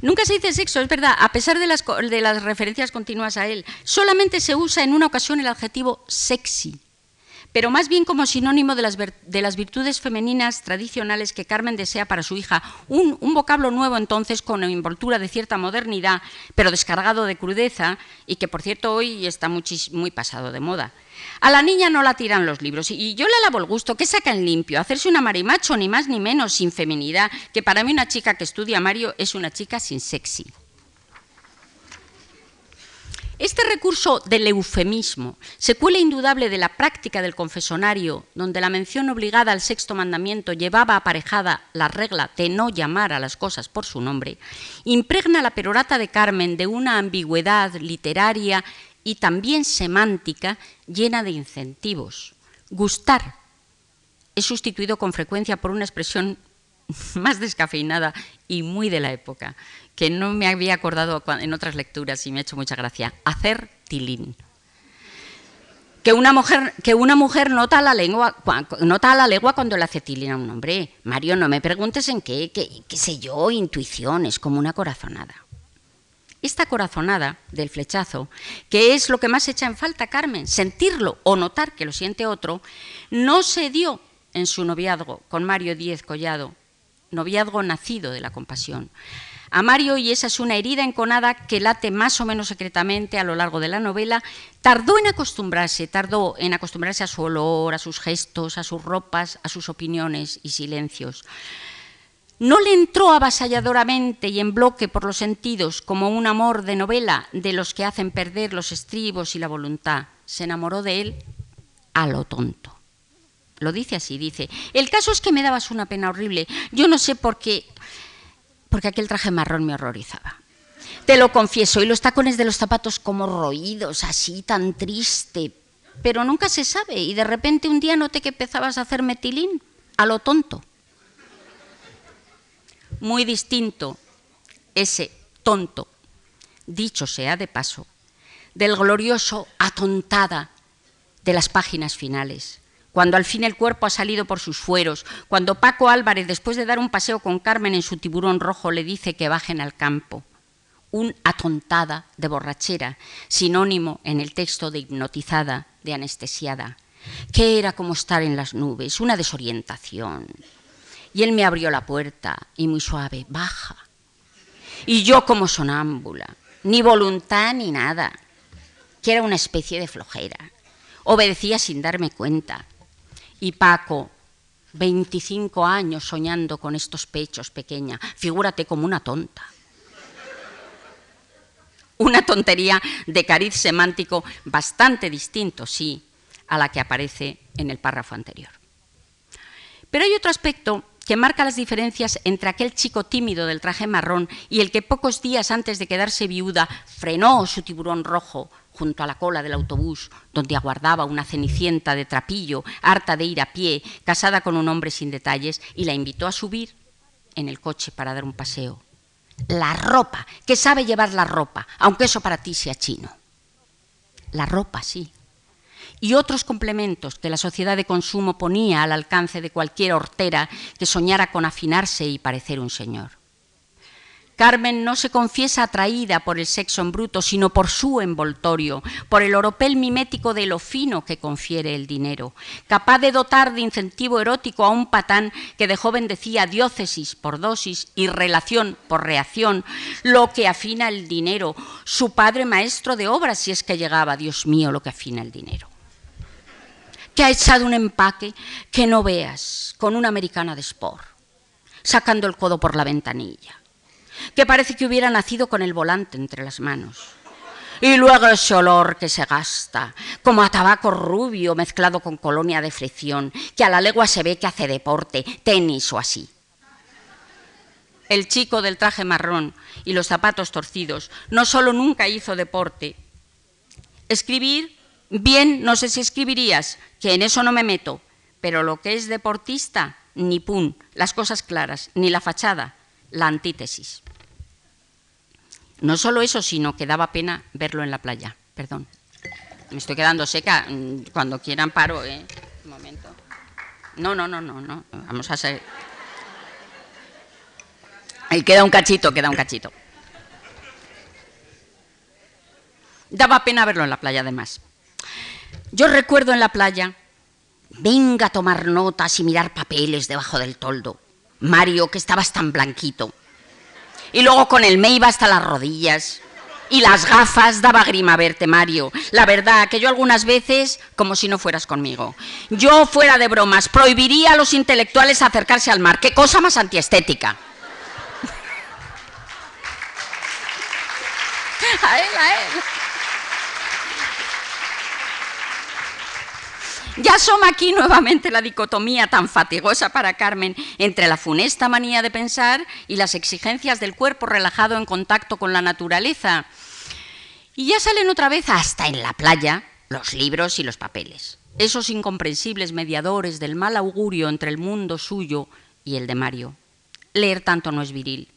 [SPEAKER 2] Nunca se dice sexo, es verdad, a pesar de las, de las referencias continuas a él. Solamente se usa en una ocasión el adjetivo sexy pero más bien como sinónimo de las, de las, virtudes femeninas tradicionales que Carmen desea para su hija. Un, vocablo nuevo entonces con envoltura de cierta modernidad, pero descargado de crudeza y que por cierto hoy está muy, pasado de moda. A la niña no la tiran los libros y yo le alabo el gusto, que saca en limpio? Hacerse una marimacho, ni más ni menos, sin feminidad, que para mí una chica que estudia Mario es una chica sin sexy. Este recurso del eufemismo, secuela indudable de la práctica del confesonario, donde la mención obligada al sexto mandamiento llevaba aparejada la regla de no llamar a las cosas por su nombre, impregna la perorata de Carmen de una ambigüedad literaria y también semántica llena de incentivos. Gustar es sustituido con frecuencia por una expresión *laughs* más descafeinada y muy de la época, que no me había acordado en otras lecturas y me ha hecho mucha gracia. Hacer tilín. Que una mujer, que una mujer nota, la lengua, nota a la legua cuando le hace tilín a un hombre. Mario, no me preguntes en qué, qué, qué sé yo, intuiciones, como una corazonada. Esta corazonada del flechazo, que es lo que más echa en falta Carmen, sentirlo o notar que lo siente otro, no se dio en su noviazgo con Mario Díez Collado, noviazgo nacido de la compasión. A Mario, y esa es una herida enconada que late más o menos secretamente a lo largo de la novela, tardó en acostumbrarse, tardó en acostumbrarse a su olor, a sus gestos, a sus ropas, a sus opiniones y silencios. No le entró avasalladoramente y en bloque por los sentidos como un amor de novela de los que hacen perder los estribos y la voluntad. Se enamoró de él a lo tonto. Lo dice así, dice, el caso es que me dabas una pena horrible. Yo no sé por qué, porque aquel traje marrón me horrorizaba. Te lo confieso, y los tacones de los zapatos como roídos, así tan triste. Pero nunca se sabe, y de repente un día noté que empezabas a hacer metilín, a lo tonto. Muy distinto ese tonto, dicho sea de paso, del glorioso atontada de las páginas finales cuando al fin el cuerpo ha salido por sus fueros, cuando Paco Álvarez, después de dar un paseo con Carmen en su tiburón rojo, le dice que bajen al campo. Un atontada de borrachera, sinónimo en el texto de hipnotizada, de anestesiada. que era como estar en las nubes, una desorientación. Y él me abrió la puerta y muy suave, baja. Y yo como sonámbula, ni voluntad ni nada, que era una especie de flojera. Obedecía sin darme cuenta, y Paco, 25 años soñando con estos pechos pequeña, figúrate como una tonta. Una tontería de cariz semántico bastante distinto, sí, a la que aparece en el párrafo anterior. Pero hay otro aspecto que marca las diferencias entre aquel chico tímido del traje marrón y el que pocos días antes de quedarse viuda frenó su tiburón rojo junto a la cola del autobús, donde aguardaba una cenicienta de trapillo, harta de ir a pie, casada con un hombre sin detalles, y la invitó a subir en el coche para dar un paseo. La ropa, que sabe llevar la ropa, aunque eso para ti sea chino. La ropa, sí. Y otros complementos que la sociedad de consumo ponía al alcance de cualquier hortera que soñara con afinarse y parecer un señor. Carmen no se confiesa atraída por el sexo en bruto, sino por su envoltorio, por el oropel mimético de lo fino que confiere el dinero, capaz de dotar de incentivo erótico a un patán que de joven decía diócesis por dosis y relación por reacción, lo que afina el dinero, su padre maestro de obras si es que llegaba, Dios mío, lo que afina el dinero. Que ha echado un empaque que no veas con una americana de sport, sacando el codo por la ventanilla que parece que hubiera nacido con el volante entre las manos. Y luego ese olor que se gasta, como a tabaco rubio mezclado con colonia de fricción, que a la legua se ve que hace deporte, tenis o así. El chico del traje marrón y los zapatos torcidos no solo nunca hizo deporte. Escribir, bien, no sé si escribirías, que en eso no me meto, pero lo que es deportista, ni pun, las cosas claras, ni la fachada, la antítesis. No solo eso, sino que daba pena verlo en la playa. Perdón. Me estoy quedando seca. Mm, cuando quieran paro, ¿eh? Un momento. No, no, no, no, no. Vamos a ser. Ahí queda un cachito, queda un cachito. Daba pena verlo en la playa, además. Yo recuerdo en la playa, venga a tomar notas y mirar papeles debajo del toldo. Mario, que estabas tan blanquito. Y luego con el me iba hasta las rodillas. Y las gafas daba grima verte, Mario. La verdad, que yo algunas veces, como si no fueras conmigo. Yo, fuera de bromas, prohibiría a los intelectuales acercarse al mar. ¡Qué cosa más antiestética! *laughs* a él, a él. Ya asoma aquí nuevamente la dicotomía tan fatigosa para Carmen entre la funesta manía de pensar y las exigencias del cuerpo relajado en contacto con la naturaleza. Y ya salen otra vez hasta en la playa los libros y los papeles, esos incomprensibles mediadores del mal augurio entre el mundo suyo y el de Mario. Leer tanto no es viril.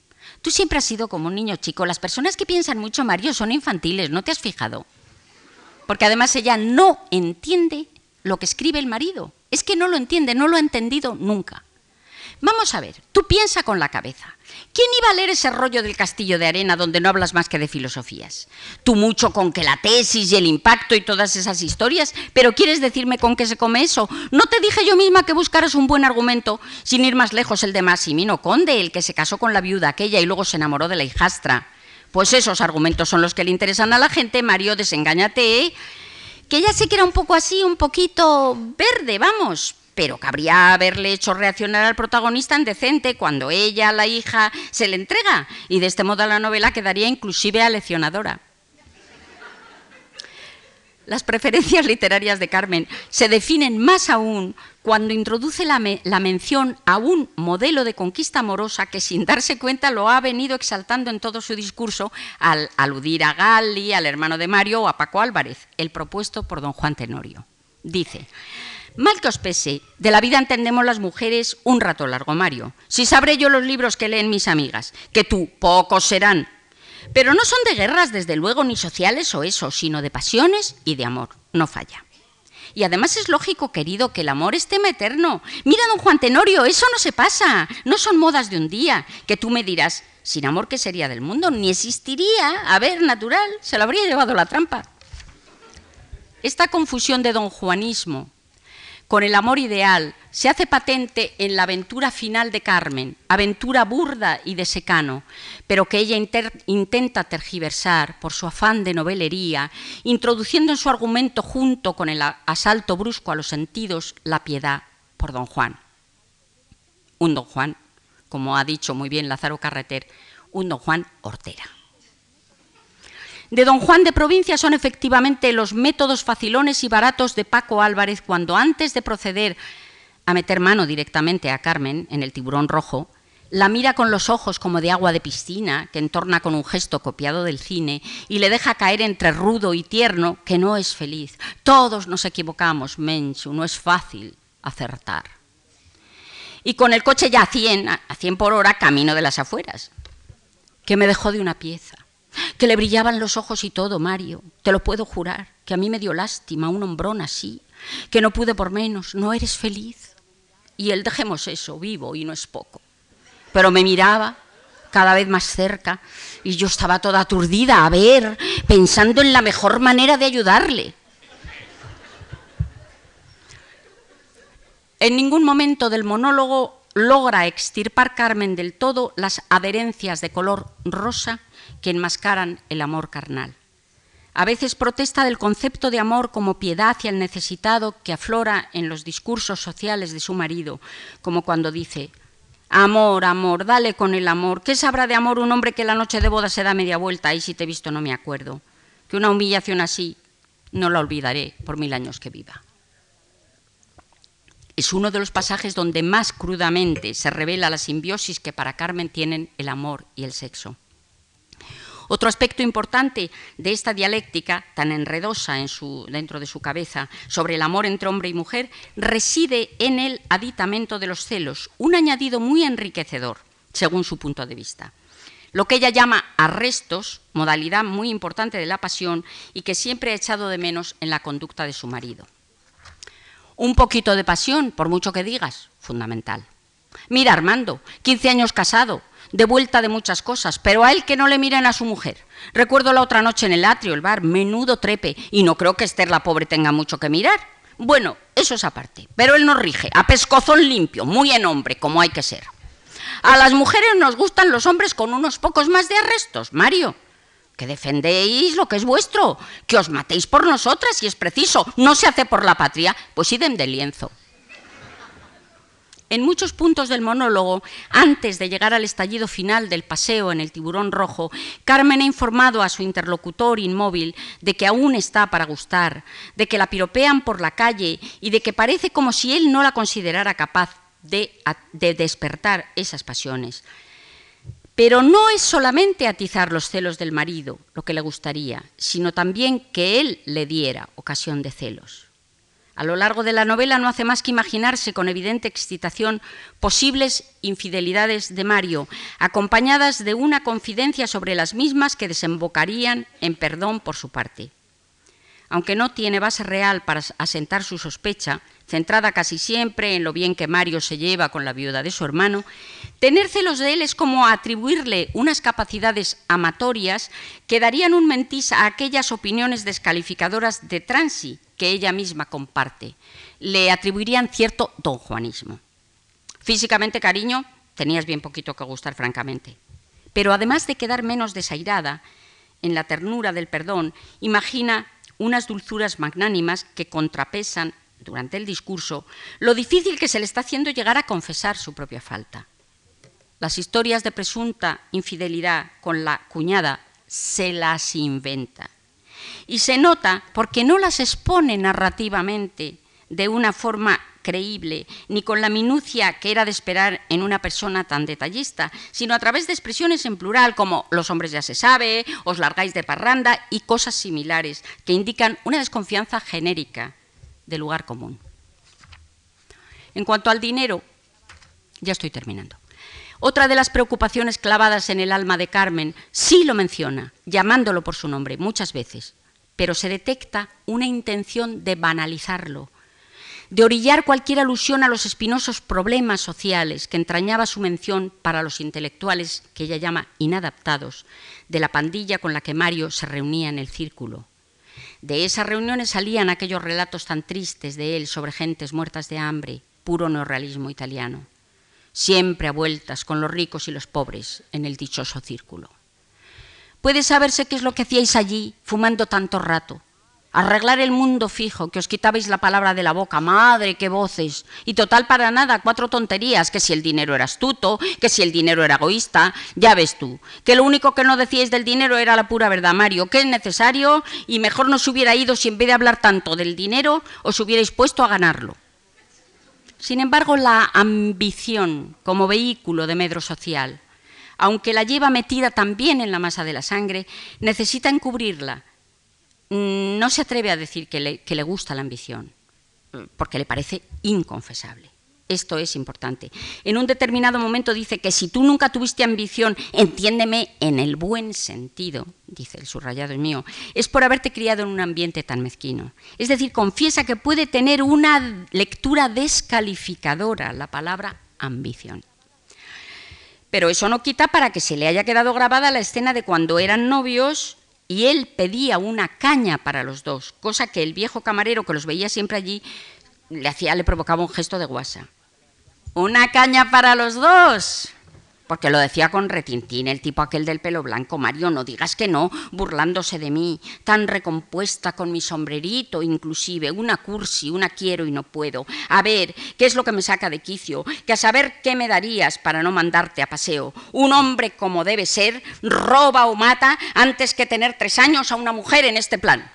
[SPEAKER 2] Tú siempre has sido como un niño chico. Las personas que piensan mucho, Mario, son infantiles, ¿no te has fijado? Porque además ella no entiende lo que escribe el marido. Es que no lo entiende, no lo ha entendido nunca. Vamos a ver, tú piensa con la cabeza. ¿Quién iba a leer ese rollo del castillo de arena donde no hablas más que de filosofías? Tú mucho con que la tesis y el impacto y todas esas historias, pero ¿quieres decirme con qué se come eso? ¿No te dije yo misma que buscaras un buen argumento, sin ir más lejos el de Massimino Conde, el que se casó con la viuda aquella y luego se enamoró de la hijastra? Pues esos argumentos son los que le interesan a la gente, Mario, desengáñate, ¿eh? Que ella sí que era un poco así, un poquito verde, vamos, pero cabría haberle hecho reaccionar al protagonista en decente cuando ella, la hija, se le entrega, y de este modo la novela quedaría inclusive aleccionadora. Las preferencias literarias de Carmen se definen más aún cuando introduce la, mención a un modelo de conquista amorosa que sin darse cuenta lo ha venido exaltando en todo su discurso al aludir a Gali, al hermano de Mario o a Paco Álvarez, el propuesto por don Juan Tenorio. Dice, Mal que os pese, de la vida entendemos las mujeres un rato largo, Mario. Si sabré yo los libros que leen mis amigas, que tú pocos serán, pero no son de guerras, desde luego, ni sociales o eso, sino de pasiones y de amor. No falla. Y además es lógico, querido, que el amor es tema eterno. Mira, don Juan Tenorio, eso no se pasa. No son modas de un día. Que tú me dirás, sin amor, ¿qué sería del mundo? Ni existiría. A ver, natural, se lo habría llevado la trampa. Esta confusión de don Juanismo con el amor ideal se hace patente en la aventura final de Carmen, aventura burda y de secano, pero que ella intenta tergiversar por su afán de novelería, introduciendo en su argumento junto con el asalto brusco a los sentidos la piedad por don Juan. Un don Juan, como ha dicho muy bien Lázaro Carreter, un don Juan hortera de don Juan de Provincia son efectivamente los métodos facilones y baratos de Paco Álvarez cuando antes de proceder a meter mano directamente a Carmen en el tiburón rojo, la mira con los ojos como de agua de piscina, que entorna con un gesto copiado del cine, y le deja caer entre rudo y tierno que no es feliz. Todos nos equivocamos, Menchu, no es fácil acertar. Y con el coche ya a 100, a 100 por hora, camino de las afueras, que me dejó de una pieza que le brillaban los ojos y todo, Mario, te lo puedo jurar, que a mí me dio lástima un hombrón así, que no pude por menos, no eres feliz. Y él, dejemos eso, vivo y no es poco. Pero me miraba, cada vez más cerca y yo estaba toda aturdida a ver, pensando en la mejor manera de ayudarle. En ningún momento del monólogo logra extirpar Carmen del todo las adherencias de color rosa que enmascaran el amor carnal. A veces protesta del concepto de amor como piedad hacia el necesitado que aflora en los discursos sociales de su marido, como cuando dice, Amor, amor, dale con el amor. ¿Qué sabrá de amor un hombre que la noche de boda se da media vuelta? y si te he visto no me acuerdo. Que una humillación así no la olvidaré por mil años que viva. Es uno de los pasajes donde más crudamente se revela la simbiosis que para Carmen tienen el amor y el sexo. Otro aspecto importante de esta dialéctica, tan enredosa dentro de su cabeza, sobre el amor entre hombre y mujer, reside en el aditamento de los celos, un añadido muy enriquecedor, según su punto de vista. Lo que ella llama arrestos, modalidad muy importante de la pasión y que siempre ha echado de menos en la conducta de su marido. Un poquito de pasión, por mucho que digas, fundamental. Mira, Armando, 15 años casado, de vuelta de muchas cosas, pero a él que no le miren a su mujer. Recuerdo la otra noche en el atrio, el bar, menudo trepe, y no creo que Esther la pobre tenga mucho que mirar. Bueno, eso es aparte, pero él nos rige, a pescozón limpio, muy en hombre, como hay que ser. A las mujeres nos gustan los hombres con unos pocos más de arrestos, Mario. Que defendéis lo que es vuestro, que os matéis por nosotras si es preciso, no se hace por la patria, pues idem de lienzo. En muchos puntos del monólogo, antes de llegar al estallido final del paseo en el tiburón rojo, Carmen ha informado a su interlocutor inmóvil de que aún está para gustar, de que la piropean por la calle y de que parece como si él no la considerara capaz de, despertar esas pasiones. Pero no es solamente atizar los celos del marido lo que le gustaría, sino también que él le diera ocasión de celos. A lo largo de la novela no hace más que imaginarse con evidente excitación posibles infidelidades de Mario, acompañadas de una confidencia sobre las mismas que desembocarían en perdón por su parte. Aunque no tiene base real para asentar su sospecha, centrada casi siempre en lo bien que Mario se lleva con la viuda de su hermano, tener celos de él es como atribuirle unas capacidades amatorias que darían un mentís a aquellas opiniones descalificadoras de Transi que ella misma comparte. Le atribuirían cierto don Juanismo. Físicamente, cariño, tenías bien poquito que gustar, francamente. Pero además de quedar menos desairada en la ternura del perdón, imagina unas dulzuras magnánimas que contrapesan durante el discurso lo difícil que se le está haciendo llegar a confesar su propia falta. Las historias de presunta infidelidad con la cuñada se las inventa. Y se nota porque no las expone narrativamente de una forma creíble, ni con la minucia que era de esperar en una persona tan detallista, sino a través de expresiones en plural como los hombres ya se sabe, os largáis de parranda y cosas similares que indican una desconfianza genérica de lugar común. En cuanto al dinero, ya estoy terminando. Otra de las preocupaciones clavadas en el alma de Carmen sí lo menciona, llamándolo por su nombre muchas veces, pero se detecta una intención de banalizarlo, de orillar cualquier alusión a los espinosos problemas sociales que entrañaba su mención para los intelectuales que ella llama inadaptados, de la pandilla con la que Mario se reunía en el círculo. De esas reuniones salían aquellos relatos tan tristes de él sobre gentes muertas de hambre, puro neorrealismo italiano, siempre a vueltas con los ricos y los pobres en el dichoso círculo. ¿Puede saberse qué es lo que hacíais allí, fumando tanto rato? Arreglar el mundo fijo, que os quitabais la palabra de la boca, madre, qué voces. Y total para nada, cuatro tonterías, que si el dinero era astuto, que si el dinero era egoísta, ya ves tú, que lo único que no decíais del dinero era la pura verdad, Mario, que es necesario y mejor no hubiera ido si en vez de hablar tanto del dinero os hubierais puesto a ganarlo. Sin embargo, la ambición como vehículo de medro social, aunque la lleva metida también en la masa de la sangre, necesita encubrirla. Mm, no se atreve a decir que le, gusta la ambición, porque le parece inconfesable. Esto es importante. En un determinado momento dice que si tú nunca tuviste ambición, entiéndeme en el buen sentido, dice el subrayado mío, es por haberte criado en un ambiente tan mezquino. Es decir, confiesa que puede tener una lectura descalificadora la palabra ambición. Pero eso no quita para que se le haya quedado grabada la escena de cuando eran novios y él pedía una caña para los dos, cosa que el viejo camarero que los veía siempre allí le hacía, le provocaba un gesto de guasa. Una caña para los dos porque lo decía con retintín el tipo aquel del pelo blanco, Mario, no digas que no, burlándose de mí, tan recompuesta con mi sombrerito, inclusive, una cursi, una quiero y no puedo. A ver, ¿qué es lo que me saca de quicio? Que a saber qué me darías para no mandarte a paseo. Un hombre como debe ser, roba o mata antes que tener tres años a una mujer en este plan.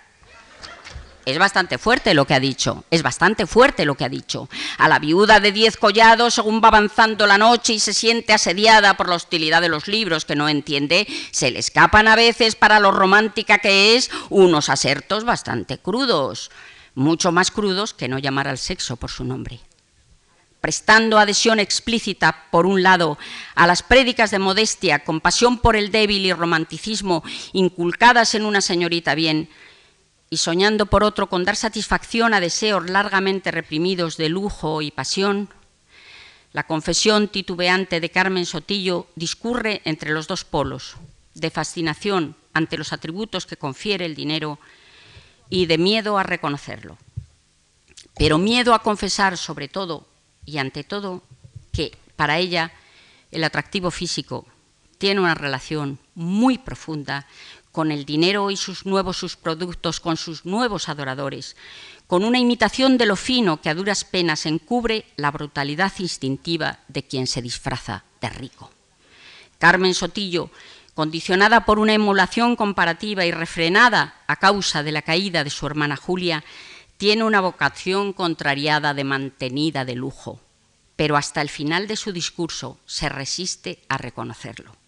[SPEAKER 2] Es bastante fuerte lo que ha dicho, es bastante fuerte lo que ha dicho. A la viuda de diez collados, según va avanzando la noche y se siente asediada por la hostilidad de los libros que no entiende, se le escapan a veces, para lo romántica que es, unos asertos bastante crudos, mucho más crudos que no llamar al sexo por su nombre prestando adhesión explícita, por un lado, a las prédicas de modestia, compasión por el débil y romanticismo inculcadas en una señorita bien, y soñando por otro con dar satisfacción a deseos largamente reprimidos de lujo y pasión, la confesión titubeante de Carmen Sotillo discurre entre los dos polos, de fascinación ante los atributos que confiere el dinero y de miedo a reconocerlo. Pero miedo a confesar sobre todo y ante todo que para ella el atractivo físico tiene una relación muy profunda con el dinero y sus nuevos sus productos, con sus nuevos adoradores, con una imitación de lo fino que a duras penas encubre la brutalidad instintiva de quien se disfraza de rico. Carmen Sotillo, condicionada por una emulación comparativa y refrenada a causa de la caída de su hermana Julia, tiene una vocación contrariada de mantenida de lujo, pero hasta el final de su discurso se resiste a reconocerlo.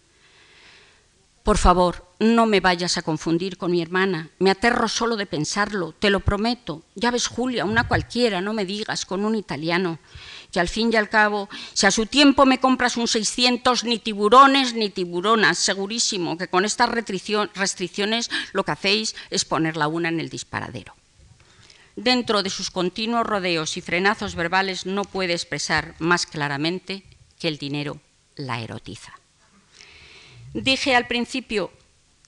[SPEAKER 2] Por favor, no me vayas a confundir con mi hermana. Me aterro solo de pensarlo, te lo prometo. Ya ves, Julia, una cualquiera, no me digas, con un italiano. Que al fin y al cabo, si a su tiempo me compras un 600, ni tiburones ni tiburonas, segurísimo que con estas restricciones lo que hacéis es poner la una en el disparadero. Dentro de sus continuos rodeos y frenazos verbales no puede expresar más claramente que el dinero la erotiza. Dije al principio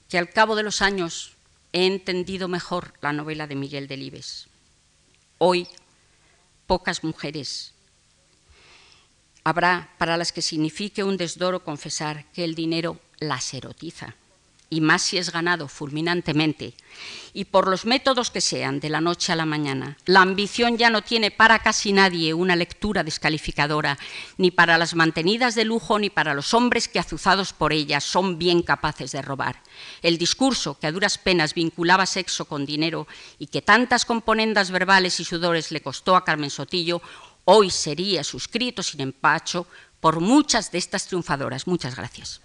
[SPEAKER 2] que al cabo de los años he entendido mejor la novela de Miguel Delibes. Hoy, pocas mujeres habrá para las que signifique un desdoro confesar que el dinero las erotiza y más si es ganado fulminantemente, y por los métodos que sean, de la noche a la mañana, la ambición ya no tiene para casi nadie una lectura descalificadora, ni para las mantenidas de lujo, ni para los hombres que azuzados por ellas son bien capaces de robar. El discurso que a duras penas vinculaba sexo con dinero y que tantas componendas verbales y sudores le costó a Carmen Sotillo, hoy sería suscrito sin empacho por muchas de estas triunfadoras. Muchas gracias.